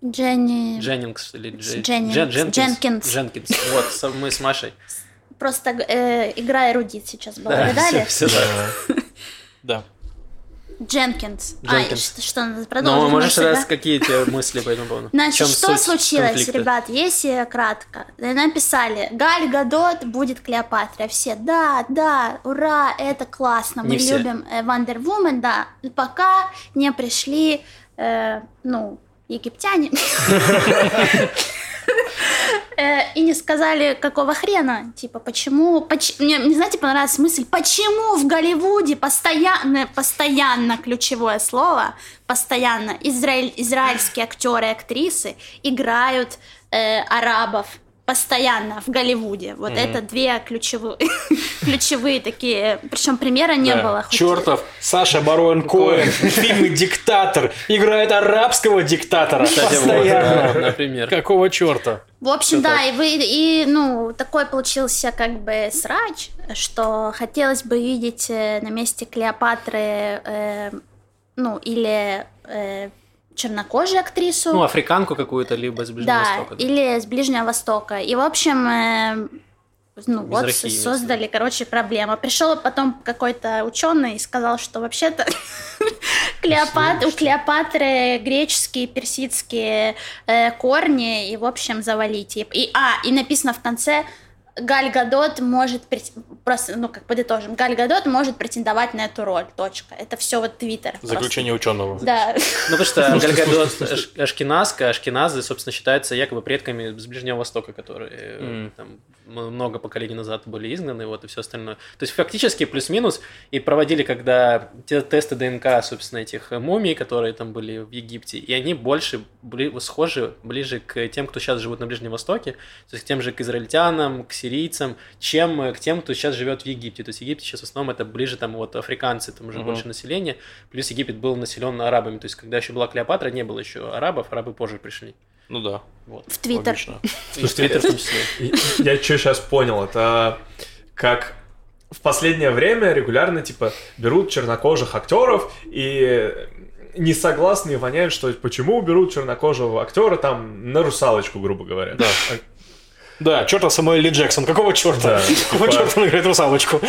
Дженни... Дженнингс или Дже- Дженнингс. Джен- Дженкинс. Дженкинс. Дженкинс. Вот, со- мы с Машей. Просто э, игра эрудит сейчас была, Да, видали? всё- всё так. Да. Дженкинс. Дженкинс. А, что, надо продолжить? Ну, можешь мысль, раз, да? какие тебя мысли по этому поводу? Значит, что случилось, конфликта? ребят, если кратко? Написали, Галь Гадот будет Клеопатра. Все, да, да, ура, это классно, мы Не все. любим э, Вандер Вумен, да. Пока не пришли, э, ну, египтяне. Э, и не сказали, какого хрена. Типа, почему... поч- Мне, мне, знаете, понравилась мысль, почему в Голливуде постоянно, постоянно ключевое слово, постоянно израиль- израильские актеры и актрисы играют э, арабов постоянно в Голливуде. Вот это две ключевые, ключевые такие, причем примера не Да. было. хоть- Чертов Саша Барон Коэн в фильме «Диктатор» играет арабского диктатора Кстати, вот, постоянно. да, например. Какого черта? В общем, да, так. и вы, и, ну, такой получился как бы срач, что хотелось бы видеть э, на месте Клеопатры, э, ну, или э, чернокожую актрису, Ну, африканку какую-то, либо с Ближнего да, Востока. да. или с Ближнего Востока. И, в общем, э, ну, вот Мизрахи, создали, короче, проблему. Пришел потом какой-то ученый и сказал, что вообще-то Клеопат, у Клеопатры греческие, персидские э, корни, и, в общем, завалите. И, а, и написано в конце, Галь Гадот может, прет- просто, ну, как подытожим, Галь Гадот может претендовать на эту роль, точка. Это все вот Твиттер. просто. Заключение ученого. Да. Ну, потому что Гальгадот Аш- Ашкеназка, Ашкеназы, собственно, считаются якобы предками с Ближнего Востока, которые Мгм. там много поколений назад были изгнаны, вот, и все остальное. То есть, фактически, плюс-минус, и проводили, когда те тесты ДНК, собственно, этих мумий, которые там были в Египте, и они больше были схожи, ближе к тем, кто сейчас живут на Ближнем Востоке, то есть к тем же к израильтянам, к сирийцам, чем э, к тем, кто сейчас живет в Египте. То есть Египет сейчас в основном это ближе там вот африканцы, там уже Мгм. больше населения, плюс Египет был населен арабами, то есть когда еще была Клеопатра, не было еще арабов, арабы позже пришли. Ну да, Вот. В Твиттер. И в Твиттер в том числе. И Я что сейчас понял, это как в последнее время регулярно, типа, берут чернокожих актеров и несогласные воняют, что почему берут чернокожего актера там на русалочку, грубо говоря. Да. Да, черта Самуэль Ли Джексон. Какого черта? Да, Какого типа- черта он играет русалочку?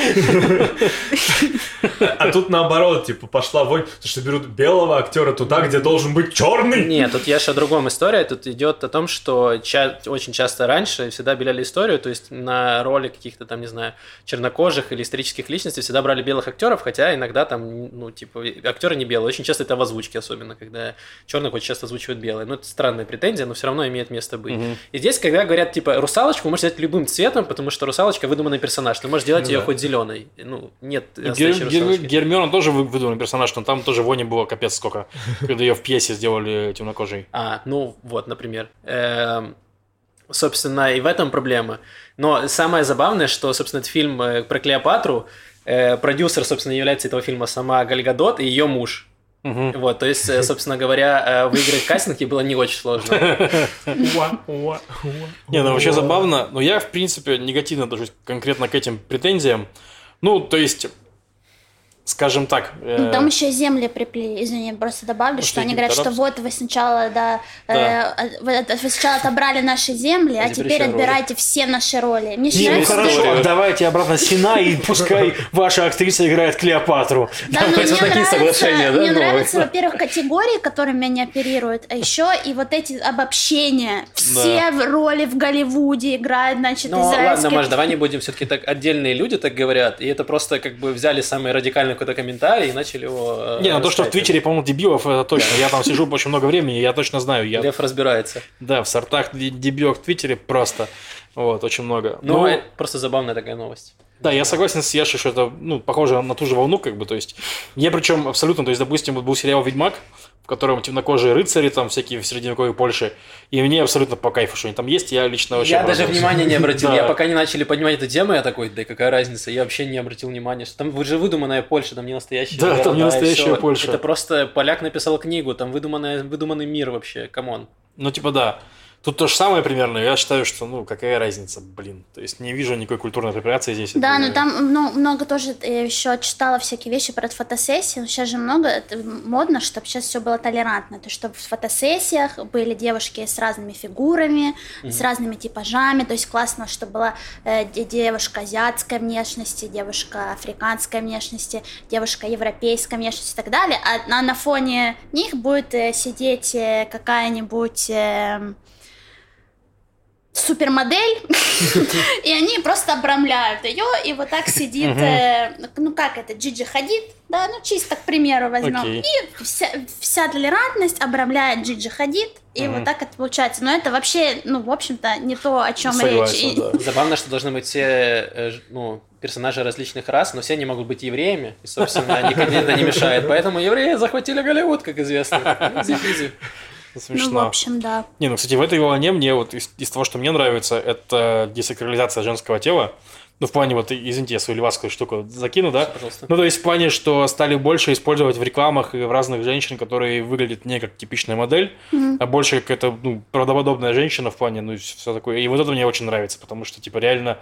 А тут наоборот, типа, пошла вонь, потому что берут белого актера туда, где должен быть черный. Нет, тут я о другом история. Тут идет о том, что ча- очень часто раньше всегда беляли историю, то есть на роли каких-то там, не знаю, чернокожих или исторических личностей всегда брали белых актеров, хотя иногда там, ну, типа, актеры не белые. Очень часто это в озвучке, особенно, когда черных очень часто озвучивают белые. Ну, это странная претензия, но все равно имеет место быть. И здесь, когда говорят, типа, русалочку, можете взять любым цветом, потому что русалочка выдуманный персонаж. Ты можешь делать Ну ее да. хоть зеленой. Ну, нет Гер- Гер-. Гермиона тоже вы- выдуманный персонаж, но там тоже вони было капец сколько, когда ее в пьесе сделали темнокожей. А, ну вот, например. Эм, собственно, и в этом проблема. Но самое забавное, что, собственно, этот фильм э, про Клеопатру, э, продюсер, собственно, является этого фильма сама Гальгадот и ее муж. Мгм. Вот, то есть, э, собственно говоря, э, выиграть кастинги было не очень сложно. Не, ну вообще забавно, но я, в принципе, негативно отношусь конкретно к этим претензиям. Ну, то есть, скажем так... э, Ну, Там еще земли приплели, извини, просто добавлю, Может, что они говорят, что вот вы сначала, да, Да. э, вы, сначала отобрали наши земли, а А теперь теперь еще роли. отбирайте все наши роли. Мне Не, ну хорошо, давайте обратно Сина, и пускай ваша актриса играет Клеопатру. Да, но Давайте мне такие нравится, соглашения, да, мне нравятся, во-первых, категории, которыми они оперируют, а еще и вот эти обобщения. Все роли в Голливуде играют, значит, Ну ладно, израильские... Маш, давай не будем все-таки так отдельные люди так говорят, и это просто как бы взяли самый радикальный какой-то комментарий и начали его. э, Не, ну то, что в. Твиттере, по-моему, дебилов, это точно. Я там сижу очень много времени, я точно знаю. Я, Лев разбирается. да, в сортах де- дебилов в Твиттере просто. Вот, очень много. Ну, Ну, это просто забавная такая новость. Да, я согласен с Яшей, что это, ну, похоже на ту же волну, как бы, то есть, я причем абсолютно, то есть, допустим, вот был сериал «Ведьмак», в котором темнокожие рыцари, там, всякие в средневековой Польше, и мне абсолютно по кайфу, что они там есть, я лично вообще... Я даже внимания не обратил. Да. Я пока не начали поднимать эту тему, я такой, да какая разница, я вообще не обратил внимания, что там вы же выдуманная Польша, там не настоящая. Да, там не настоящая. Польша. Это просто поляк написал книгу, там выдуманная, выдуманный мир вообще, come on. Ну, типа, да. Тут то же самое примерно, я считаю, что, ну, какая разница, блин. То есть, не вижу никакой культурной апроприации здесь. Да, Это- но там ну, много тоже я еще читала всякие вещи про фотосессии. Сейчас же много это модно, чтобы сейчас все было толерантно. То есть, чтобы в фотосессиях были девушки с разными фигурами, с разными типажами. То есть классно, чтобы была э, де- девушка азиатской внешности, девушка африканской внешности, девушка европейской внешности и так далее. А на, на фоне них будет э, сидеть э, какая-нибудь... эм, супермодель, и они просто обрамляют ее, и вот так сидит, э, ну как это, Джиджи Хадид, да, ну чисто к примеру возьмем, и вся, вся толерантность обрамляет Джиджи Хадид, и вот так это получается. Но это вообще, ну, в общем-то, не то, о чем речь. Забавно, что должны быть все э, ну, персонажи различных рас, но все они могут быть евреями, и, собственно, никому это не мешает. Поэтому евреи захватили Голливуд, как известно. Изи-пизи. Ну, Смешно. в общем, да. Не, ну, кстати, в этой волне мне вот из, из того, что мне нравится, это десакрализация женского тела. Ну, в плане, вот, извините, я свою левацкую штуку закину, да? Пожалуйста. Ну, то есть в плане, что стали больше использовать в рекламах и в разных женщин, которые выглядят не как типичная модель, а больше как это, ну, правдоподобная женщина в плане, ну, все такое. И вот это мне очень нравится, потому что, типа, реально,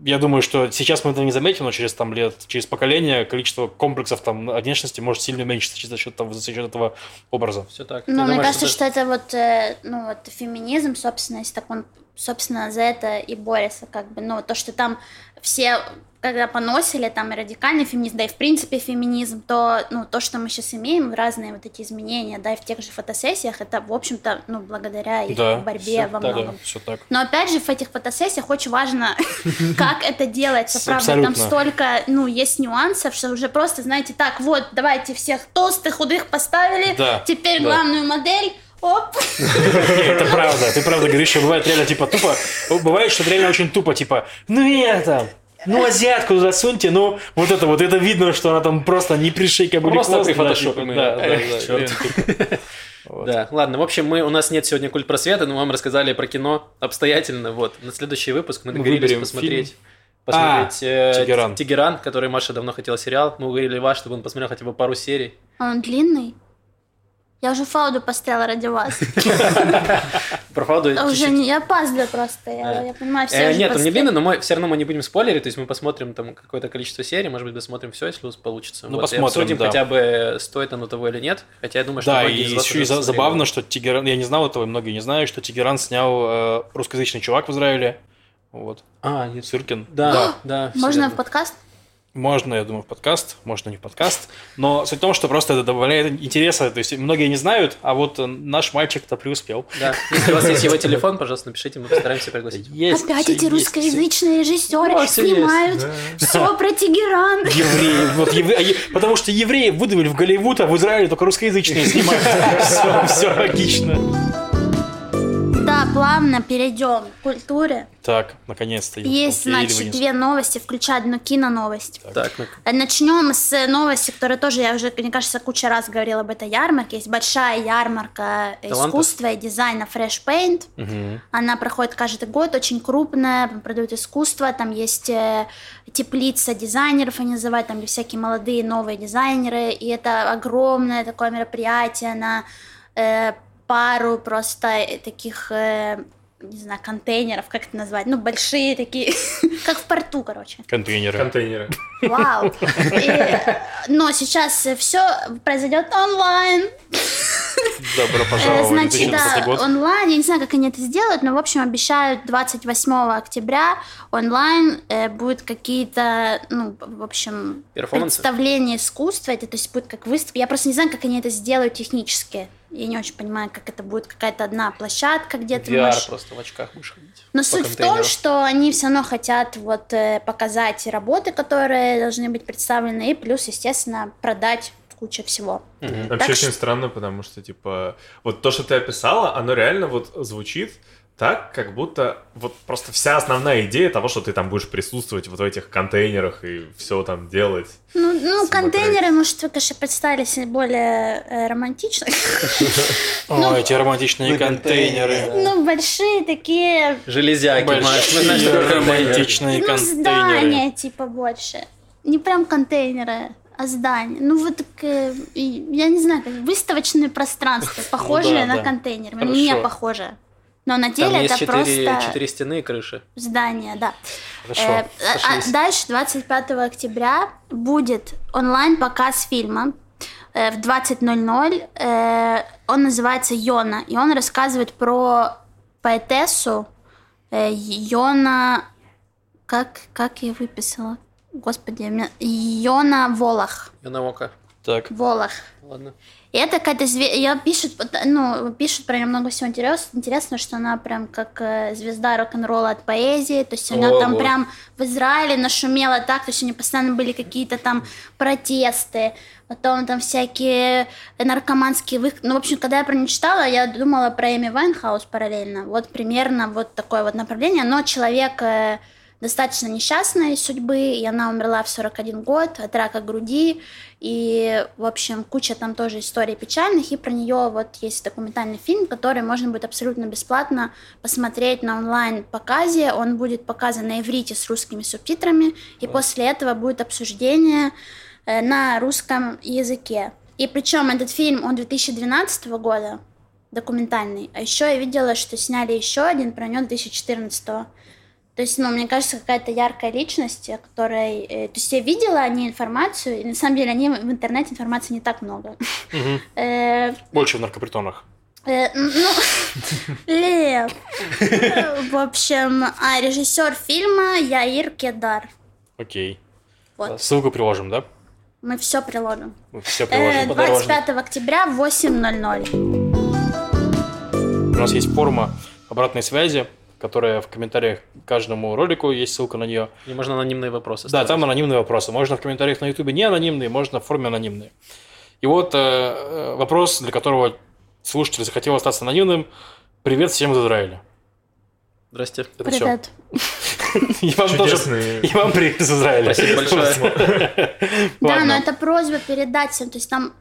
я думаю, что сейчас мы это не заметим, но через там лет, через поколение количество комплексов там внешности может сильно уменьшиться за счет, того- за счет этого образа. Все так. Ну, Ты мне думаешь, кажется, даже- что это вот, э, ну, вот феминизм, собственно, если так он, собственно, за это и борется, как бы, ну, то, что там все, когда поносили там и радикальный феминизм, да и в принципе феминизм, то, ну, то, что мы сейчас имеем, разные вот эти изменения, да, и в тех же фотосессиях, это, в общем-то, ну, благодаря их Да, борьбе всё во многом. Все так. Но опять же, в этих фотосессиях очень важно, как это делается, правда, там столько, ну, есть нюансов, что уже просто, знаете, так, вот, давайте всех толстых, худых поставили, Да, теперь да. главную модель, оп, это правда, ты правда говоришь, что бывает реально типа тупо. Бывает, что реально очень тупо, типа, ну и это, ну азиатку засуньте, ну вот это вот, это видно, что она там просто не пришейка были Просто прифотошопленная. Да, да, да, тупо. Вот. Да, ладно, в общем, мы, у нас нет сегодня культ просвета, но мы вам рассказали про кино обстоятельно, вот. На следующий выпуск мы Мы договорились выберем посмотреть... фильм. Посмотреть э, «Тегеран». Тегеран, который Маша давно хотела сериал. Мы уговорили вас, чтобы он посмотрел хотя бы пару серий. он длинный. Я уже фауду поставила ради вас. Про А Уже не, я опаздываю просто, я, понимаю, все Э, нет, он не длинный, но мы все равно мы не будем спойлерить, то есть мы посмотрим там какое-то количество серий, может быть, досмотрим все, если у нас получится. Ну, посмотрим, обсудим хотя бы, стоит оно того или нет, хотя я думаю, что Да, и еще забавно, что Тегеран, я не знал этого, и многие не знают, что Тегеран снял э, русскоязычный чувак в Израиле. Вот, А, нет. Сыркин. Да, да. Можно в подкаст? Можно, я думаю, в подкаст, можно не в подкаст. Но суть в том, что просто это добавляет интереса. То есть многие не знают, а вот э, наш мальчик-то преуспел. Да. Если у вас есть его телефон, пожалуйста, напишите, мы постараемся пригласить. Есть, Опять эти есть. русскоязычные режиссеры Ну, всё есть, снимают все про Тегеран. Евреи, вот евре- а потому что евреи выдавили в Голливуд, а в Израиле только русскоязычные снимают. Все, все логично. Да, плавно перейдем к культуре. Так, наконец-то. Есть, значит, две новости, включая одну киноновость. Так, ну, Начнем с новости, которая тоже, я уже, мне кажется, куча раз говорила об этой ярмарке. Есть большая ярмарка Талантов? искусства и дизайна Fresh Paint. Мгм. Она проходит каждый год, очень крупная, продают искусство, там есть э, теплица дизайнеров, они называют, там всякие молодые новые дизайнеры, и это огромное такое мероприятие на э, пару просто э, таких, э, не знаю, контейнеров, как это назвать, ну, большие такие, как в порту, короче. Контейнеры. Контейнеры. Вау. И, но сейчас все произойдет онлайн. Добро Э, пожаловать Значит, 2020 да, год. онлайн, я не знаю, как они это сделают, но, в общем, обещают 28 октября онлайн э, будут какие-то, ну, в общем, представления искусства, это, то есть будет как выставка. Я просто не знаю, как они это сделают технически. Я не очень понимаю, как это будет какая-то одна площадка, где ты VR можешь... просто в очках будешь ходить. Но суть в том, контейнеру. что они все равно хотят вот э, показать работы, которые должны быть представлены, и плюс, естественно, продать кучу всего. Вообще Так очень что- странно, потому что, типа, вот то, что ты описала, оно реально вот звучит так, как будто вот просто вся основная идея того, что ты там будешь присутствовать вот в этих контейнерах и все там делать. Ну, ну Смотреть. контейнеры, может, вы, конечно, представили себе более э, романтично. О, эти романтичные контейнеры. Ну, большие такие, Железяки, Большие романтичные ну, контейнеры. здания, типа, больше. Не прям контейнеры, здания. Ну, вот так, э, я не знаю, как выставочное пространство, похожее Ну да, на да. контейнер. Хорошо. Не похоже. Но на Там деле есть это четыре, просто четыре стены и крыши. здание, да. Хорошо. Э, а- сошлись. а дальше, 25 октября, будет онлайн-показ фильма э, в 20.00. Э, Он называется «Йона», и он рассказывает про поэтессу э, Йона... Как, как я выписала? Господи, у меня- Йона Волох. Янаока. Так. Волох. Ладно. И это какая-то звезда, ее пишут, ну, пишут про нее много всего интерес... интересно, что она прям как э, звезда рок-н-ролла от поэзии, то есть она Ого. там прям в Израиле нашумела так, то есть у нее постоянно были какие-то там протесты, потом там всякие наркоманские вы... Ну, в общем, когда я про нее читала, я думала про Эми Вайнхаус параллельно, вот примерно вот такое вот направление, но человек э, достаточно несчастной судьбы, и она умерла в 41 год от рака груди, и, в общем, куча там тоже историй печальных, и про нее вот есть документальный фильм, который можно будет абсолютно бесплатно посмотреть на онлайн-показе, он будет показан на иврите с русскими субтитрами, и после этого будет обсуждение э, на русском языке. И причем этот фильм, он 2012 года, документальный, а еще я видела, что сняли еще один про него 2014 то есть, ну, мне кажется, какая-то яркая личность, о которой... э, то есть я видела о ней информацию, и на самом деле о ней в интернете информации не так много. Э, Больше в наркопритонах. э, Ну, Лев. В общем, а режиссер фильма Яир Кедар. Окей. Вот. Ссылку приложим, да? Мы все приложим. Мы все приложим. 25 октября в 8.00. У нас есть форма обратной связи, которая в комментариях к каждому ролику, есть ссылка на нее. И можно анонимные вопросы Да, ставить. там анонимные вопросы. Можно в комментариях на Ютубе не анонимные, можно в форме анонимные. И вот э, э, вопрос, для которого слушатель захотел остаться анонимным. Привет всем из Израиля. Здрасте. Это. Привет. И вам тоже и вам привет из Израиля. Спасибо большое. Да, но это просьба передать всем. То есть там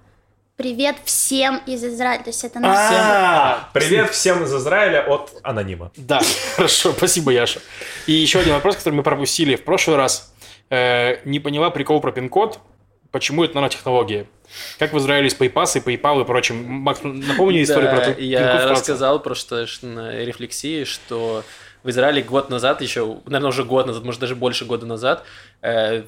привет всем из Израиля. То есть это на А, Привет всем из Израиля от анонима. Да, хорошо, спасибо, Яша. И еще один вопрос, который мы пропустили в прошлый раз. Э, не поняла прикол про пин-код. Почему это нанотехнология? Как в Израиле с PayPass и PayPal и прочим? Макс, напомни историю про пин-код я рассказал просто ш- на рефлексии, что в Израиле год назад, еще, наверное, уже год назад, может, даже больше года назад, э,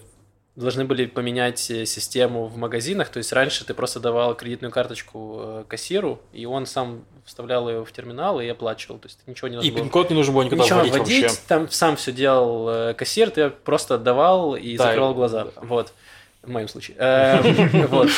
должны были поменять э, систему в магазинах. То есть раньше ты просто давал кредитную карточку э, кассиру, и он сам вставлял ее в терминал и оплачивал. То есть ничего не надо И было. пин-код не нужно было никуда Ничего вводить, вводить, вообще. там сам все делал э, кассир, ты просто отдавал и Да, закрывал и- глаза. Вот. В моем случае. Эм, Вот.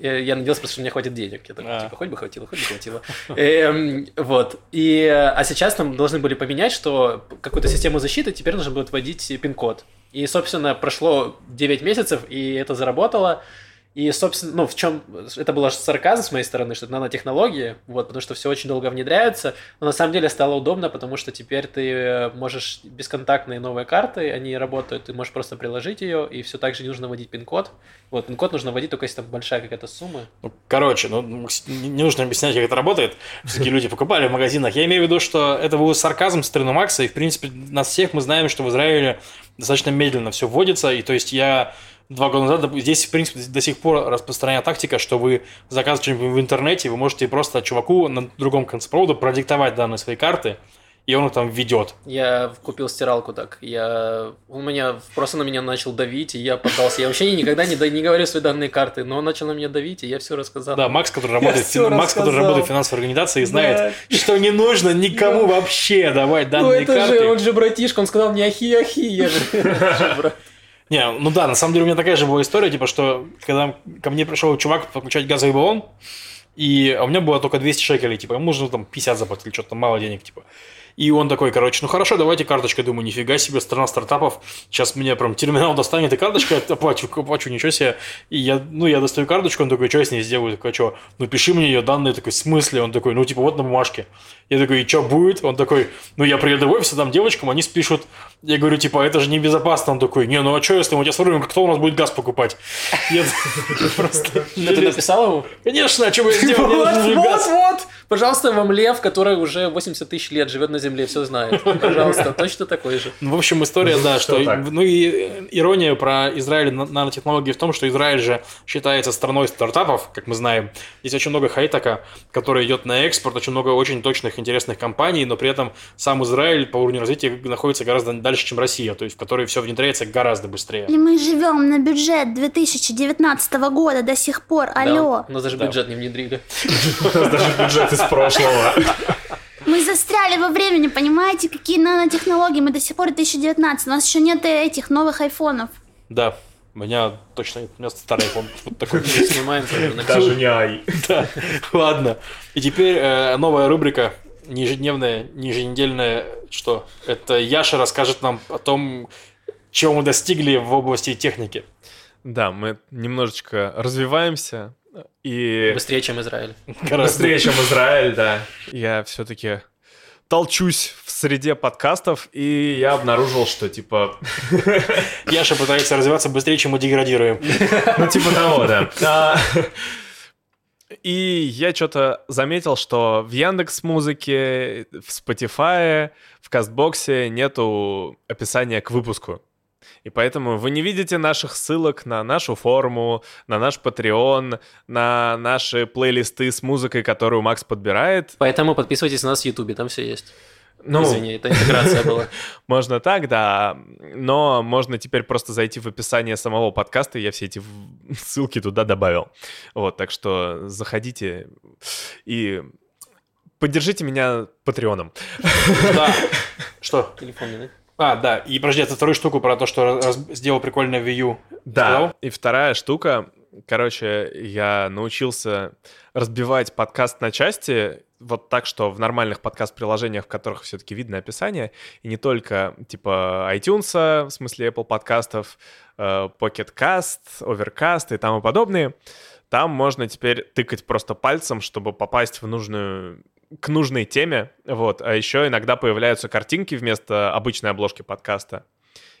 Я надеялся просто, что меня хватит денег. Я такой, А. типа, хоть бы хватило, хоть бы хватило. Эм, Вот. И, а сейчас нам должны были поменять, что какую-то систему защиты теперь нужно будет вводить пин-код. И, собственно, прошло 9 месяцев, и это заработало. И, собственно, ну, в чем это было сарказм с моей стороны, что это нанотехнологии, вот, потому что все очень долго внедряется, но на самом деле стало удобно, потому что теперь ты э, можешь бесконтактные новые карты, они работают, ты можешь просто приложить ее, и все так же не нужно вводить пин-код. Вот, пин-код нужно вводить только если там большая какая-то сумма. Ну, короче, ну, не нужно объяснять, как это работает. Все-таки люди покупали в магазинах. Я имею в виду, что это был сарказм с стороны Макса, и, в принципе, нас всех мы знаем, что в Израиле достаточно медленно все вводится, и то есть я два года назад, здесь, в принципе, до сих пор распространена тактика, что вы заказываете что-нибудь в интернете, вы можете просто чуваку на другом конце провода продиктовать данные своей карты, и он их там введет. Я купил стиралку так. Я... Он меня просто на меня начал давить, и я поддался. Я вообще никогда не, да- не говорю свои данные карты, но он начал на меня давить, и я все рассказал. Да, Макс, который работает, фин- Макс, который работает в финансовой организации, знает, что не нужно никому вообще давать Ну данные это карты. же, он же братишка, он сказал мне ахи-ахи, я же же брат. Не, ну да, на самом деле у меня такая же была история, типа, что когда ко мне пришел чувак подключать газовый баллон, и а у меня было только 200 шекелей, типа, ему нужно там 50 заплатить, или что-то мало денег, типа. И он такой, короче, ну хорошо, давайте карточкой. Думаю, нифига себе, страна стартапов. Сейчас мне прям терминал достанет и карточкой оплачу, оплачу, ничего себе. И я, ну, я достаю карточку, он такой, что я с ней сделаю? Такой, что? Ну, пиши мне ее данные. Такой, в смысле? Он такой, ну, типа, вот на бумажке. Я такой, и что будет? Он такой, ну, я приеду в офис, а там девочкам, они спишут. Я говорю, типа, это же небезопасно. Он такой, не, ну, а что, если мы тебя сформируем, кто у нас будет газ покупать? Я просто... Ну, ты написал ему? Конечно, а что бы я сделал? Мне Вот, вот, вот. Пожалуйста, вам лев, который уже 80 тысяч лет живет на земле, все знает. Пожалуйста, точно такой же. Ну, в общем, история, Ну, да, что... Ну, и э, ирония про Израиль нанотехнологии в том, что Израиль же считается страной стартапов, как мы знаем. Здесь очень много хай-тека, который идет на экспорт, очень много очень точных, интересных компаний, но при этом сам Израиль по уровню развития находится гораздо дальше, чем Россия, то есть в которой все внедряется гораздо быстрее. И мы живем на бюджет 2019 года до сих пор. Алло. Да, но даже Да. бюджет не внедрили. У нас даже бюджет из прошлого. Мы застряли во времени, понимаете, какие нанотехнологии. Мы до сих пор 2019. У нас еще нет этих новых айфонов. Да, У меня точно нет. У меня старый iPhone. Вот такой. Снимаем Даже не ай. Да, ладно. И теперь э, новая рубрика не ежедневная, не еженедельная. Что? Это Яша расскажет нам о том, чего мы достигли в области техники. Да, мы немножечко развиваемся и Быстрее, чем Израиль. Гораздо. быстрее, чем Израиль, да. Я все-таки толчусь в среде подкастов, и я обнаружил, что типа Яша пытается развиваться быстрее, чем мы деградируем. Ну, типа того, да. И я что-то заметил, что в Яндекс Музыке, в Spotify, в Кастбоксе нету описания к выпуску. И поэтому вы не видите наших ссылок на нашу форму, на наш Patreon, на наши плейлисты с музыкой, которую Макс подбирает. Поэтому подписывайтесь на нас в Ютубе, там все есть. Ну, Извини, это интеграция была. Можно так, да, но можно теперь просто зайти в описание самого подкаста, и я все эти ссылки туда добавил. Вот, так что заходите и поддержите меня патреоном. Да. Что? Телефон не? А, да. И подожди, это вторую штуку про то, что раз- сделал прикольное Wii U. Да, Сказал? и вторая штука, короче, я научился разбивать подкаст на части, вот так, что в нормальных подкаст-приложениях, в которых все-таки видно описание, и не только типа iTunes, в смысле Apple подкастов, э, Pocket Cast, Overcast и тому подобные, там можно теперь тыкать просто пальцем, чтобы попасть в нужную к нужной теме, вот, а еще иногда появляются картинки вместо обычной обложки подкаста,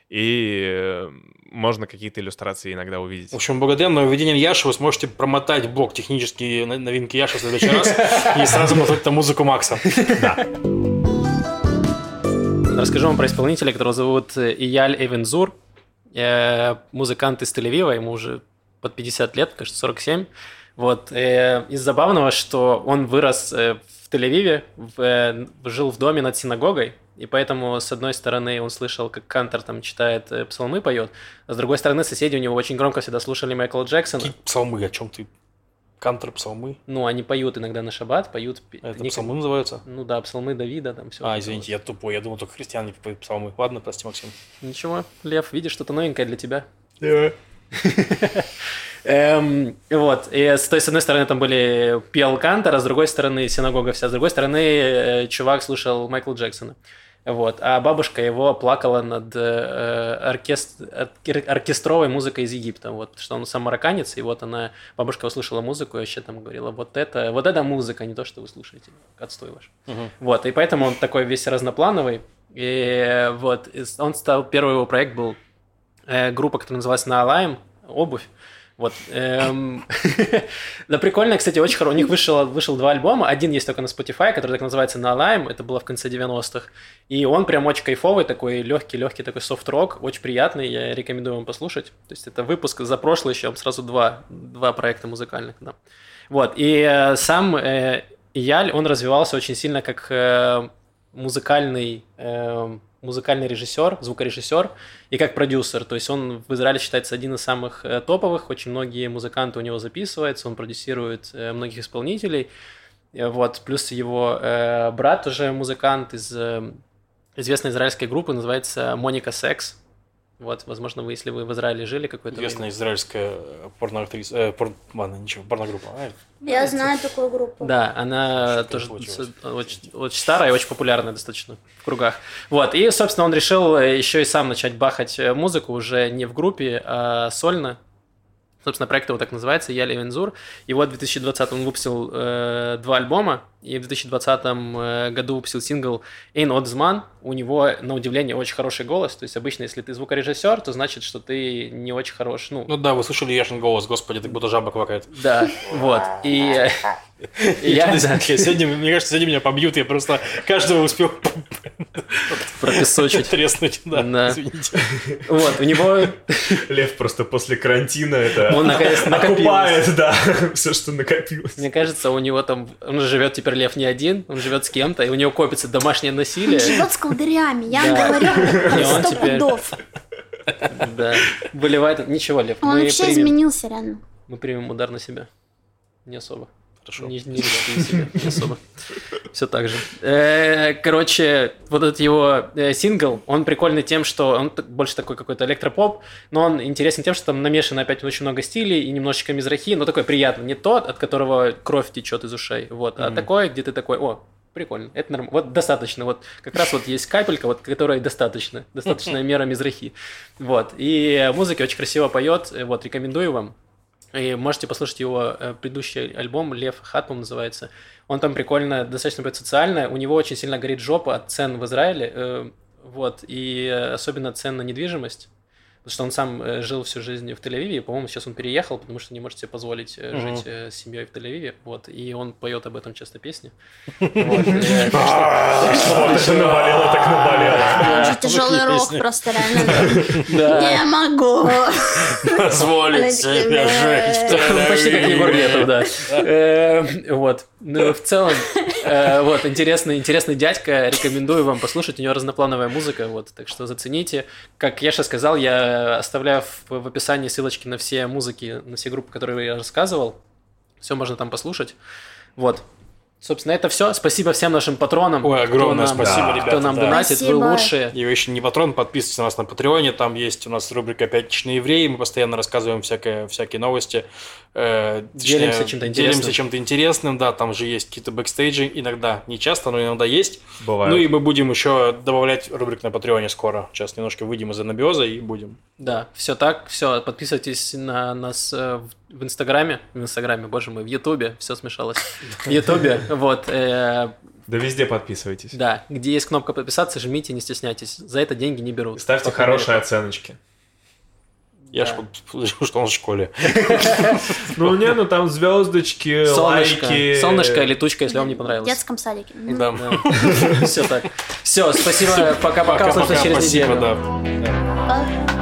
и э, можно какие-то иллюстрации иногда увидеть. В общем, благодаря нововведениям Яши вы сможете промотать блок технические новинки Яши в следующий раз и сразу мотать на музыку Макса. Расскажу вам про исполнителя, которого зовут э, Ияль Эвензур. Э, Музыкант из Тель-Авива, ему уже под 50 лет, кажется, 47. Вот. Из забавного, что он вырос в Тель-Авиве, в, жил в доме над синагогой, и поэтому, с одной стороны, он слышал, как Кантор там читает э, псалмы, поет, а с другой стороны, соседи у него очень громко всегда слушали Майкла Джексона. Какие псалмы? О чем ты? Кантер псалмы? Ну, они поют иногда на шаббат, поют... Это нек- псалмы называются? Ну да, псалмы Давида, там все. А, извините, я тупой. Я думал, только христиане поют псалмы. Ладно, прости, Максим. Ничего, Лев, видишь, что-то новенькое для тебя. Эм, вот, и с той с одной стороны там были пел Кантор, а с другой стороны синагога вся, с другой стороны э, чувак слушал Майкла Джексона. Вот, а бабушка его плакала над э, оркест- оркер- оркестровой музыкой из Египта, вот, потому что он сам марокканец, и вот она, бабушка услышала музыку и вообще там говорила, вот это, вот это музыка, не то, что вы слушаете, отстой ваш. Вот, и поэтому он такой весь разноплановый, и вот, он стал, первый его проект был э, группа, которая называлась Наалайм, обувь. Вот. эм, Да, прикольно, кстати, очень хорошо. У них вышел, вышел два альбома. Один есть только на Spotify, который так называется Наалайм. Это было в конце 90-х. И он прям очень кайфовый, такой легкий-легкий такой софт-рок. Очень приятный, я рекомендую вам послушать. То есть это выпуск за прошлый еще, сразу два, два проекта музыкальных. Да. Вот. И э, сам э, Яль, он развивался очень сильно как э, музыкальный, э, музыкальный режиссер, звукорежиссер и как продюсер. То есть он в Израиле считается один из самых э, топовых. Очень многие музыканты у него записываются, он продюсирует э, многих исполнителей. Э, Вот. Плюс его брат уже музыкант из известной израильской группы, называется Моника Секс. Вот, возможно, вы, если вы в Израиле жили какое-то время. Известная израильская порноактриса. Э, пор... Ладно, ничего, порногруппа. А, Я знаю такую группу. Да, она Что тоже очень, очень старая и очень популярная достаточно в кругах. Вот, и, собственно, он решил э, еще и сам начать бахать э, музыку уже не в группе, а сольно. Собственно, проект его так называется, Я Левензур. И вот в 2020 он выпустил э, два альбома, и в 2020 э, году выпустил сингл «Эйн Одзман». У него, на удивление, очень хороший голос. То есть обычно, если ты звукорежиссер, то значит, что ты не очень хорош. Ну, Ну да, вы слышали Яшин голос, господи, так будто жаба квакает. да, вот. И, э, и я, да, Сегодня, мне кажется, сегодня меня побьют, я просто каждого успел пропесочить. треснуть. Да, Да. извините. Вот, у него Лев просто после карантина это Он наконец окупает, да, все, что накопилось. Мне кажется, у него там... Он живет теперь Лев не один, он живет с кем-то, и у него копится домашнее насилие. Живет с колдырями, я Да. говорю, И он сто теперь- пудов. Да. Выливает... Ничего, Лев, Он вообще примем, изменился реально. мы примем удар на себя. Не особо. Ты Не, не себе, особо. Все так же. Э, Короче, вот этот его э, сингл, он прикольный тем, что он больше такой какой-то электропоп, но он интересен тем, что там намешано опять очень много стилей и немножечко мизрахи, но такой приятный. Не тот, от которого кровь течет из ушей, вот, а такой, где ты такой, о, прикольно, это нормально. Вот достаточно, вот как раз вот есть капелька, вот которой достаточно, достаточная мера мизрахи. Вот, и музыка очень красиво поет, э, вот, рекомендую вам. И можете послушать его э, предыдущий альбом «Лев Хатман» называется. Он там прикольно, достаточно поет социально. У него очень сильно горит жопа от цен в Израиле. э, Вот, и э, особенно цен на недвижимость. Потому что он сам э, жил всю жизнь в Тель-Авиве, и, по-моему, сейчас он переехал, потому что не может себе позволить э, жить э, с семьей в Тель-Авиве. Вот, и он поет об этом часто песни. Так наболело, так наболело. Тяжелый рок просто реально. Не могу. Позволить себе жить. Почти как Егор Летов, да. Вот. Ну, в целом, вот, интересный, интересный дядька. Рекомендую вам послушать. У него разноплановая музыка, вот. Так что зацените. Как я сейчас сказал, я оставляю в в описании ссылочки на все музыки, на все группы, которые я рассказывал. Все можно там послушать. Вот. Собственно, это все. Спасибо всем нашим патронам. Ой, огромное кто нам- спасибо, да, ребята. Кто нам да. донатит, вы Спасибо. лучшие. И вы еще не патрон, подписывайтесь на нас на Патреоне, там есть у нас рубрика «Пятничные евреи», мы постоянно рассказываем всякое, всякие новости. э, точнее, Делимся чем-то интересным. Делимся чем-то интересным, да, там же есть какие-то бэкстейджи, иногда, не часто, но иногда есть. Бывает. Ну и мы будем еще добавлять рубрик на Патреоне скоро. Сейчас немножко выйдем из анабиоза и будем. Да, все так, все, подписывайтесь на нас э, в в Инстаграме, в Инстаграме, боже мой, в Ютубе, все смешалось, в Ютубе, вот, э, Да везде подписывайтесь. да, где есть кнопка подписаться, жмите, не стесняйтесь, за это деньги не берут. Ставьте хорошие оценочки. Я Да. ж что он в школе. Ну, не, ну там звездочки, лайки. солнышко, летучка, если вам не В понравилось. детском садике. Да. Все так. Все, спасибо, пока-пока, услышимся спасибо, да.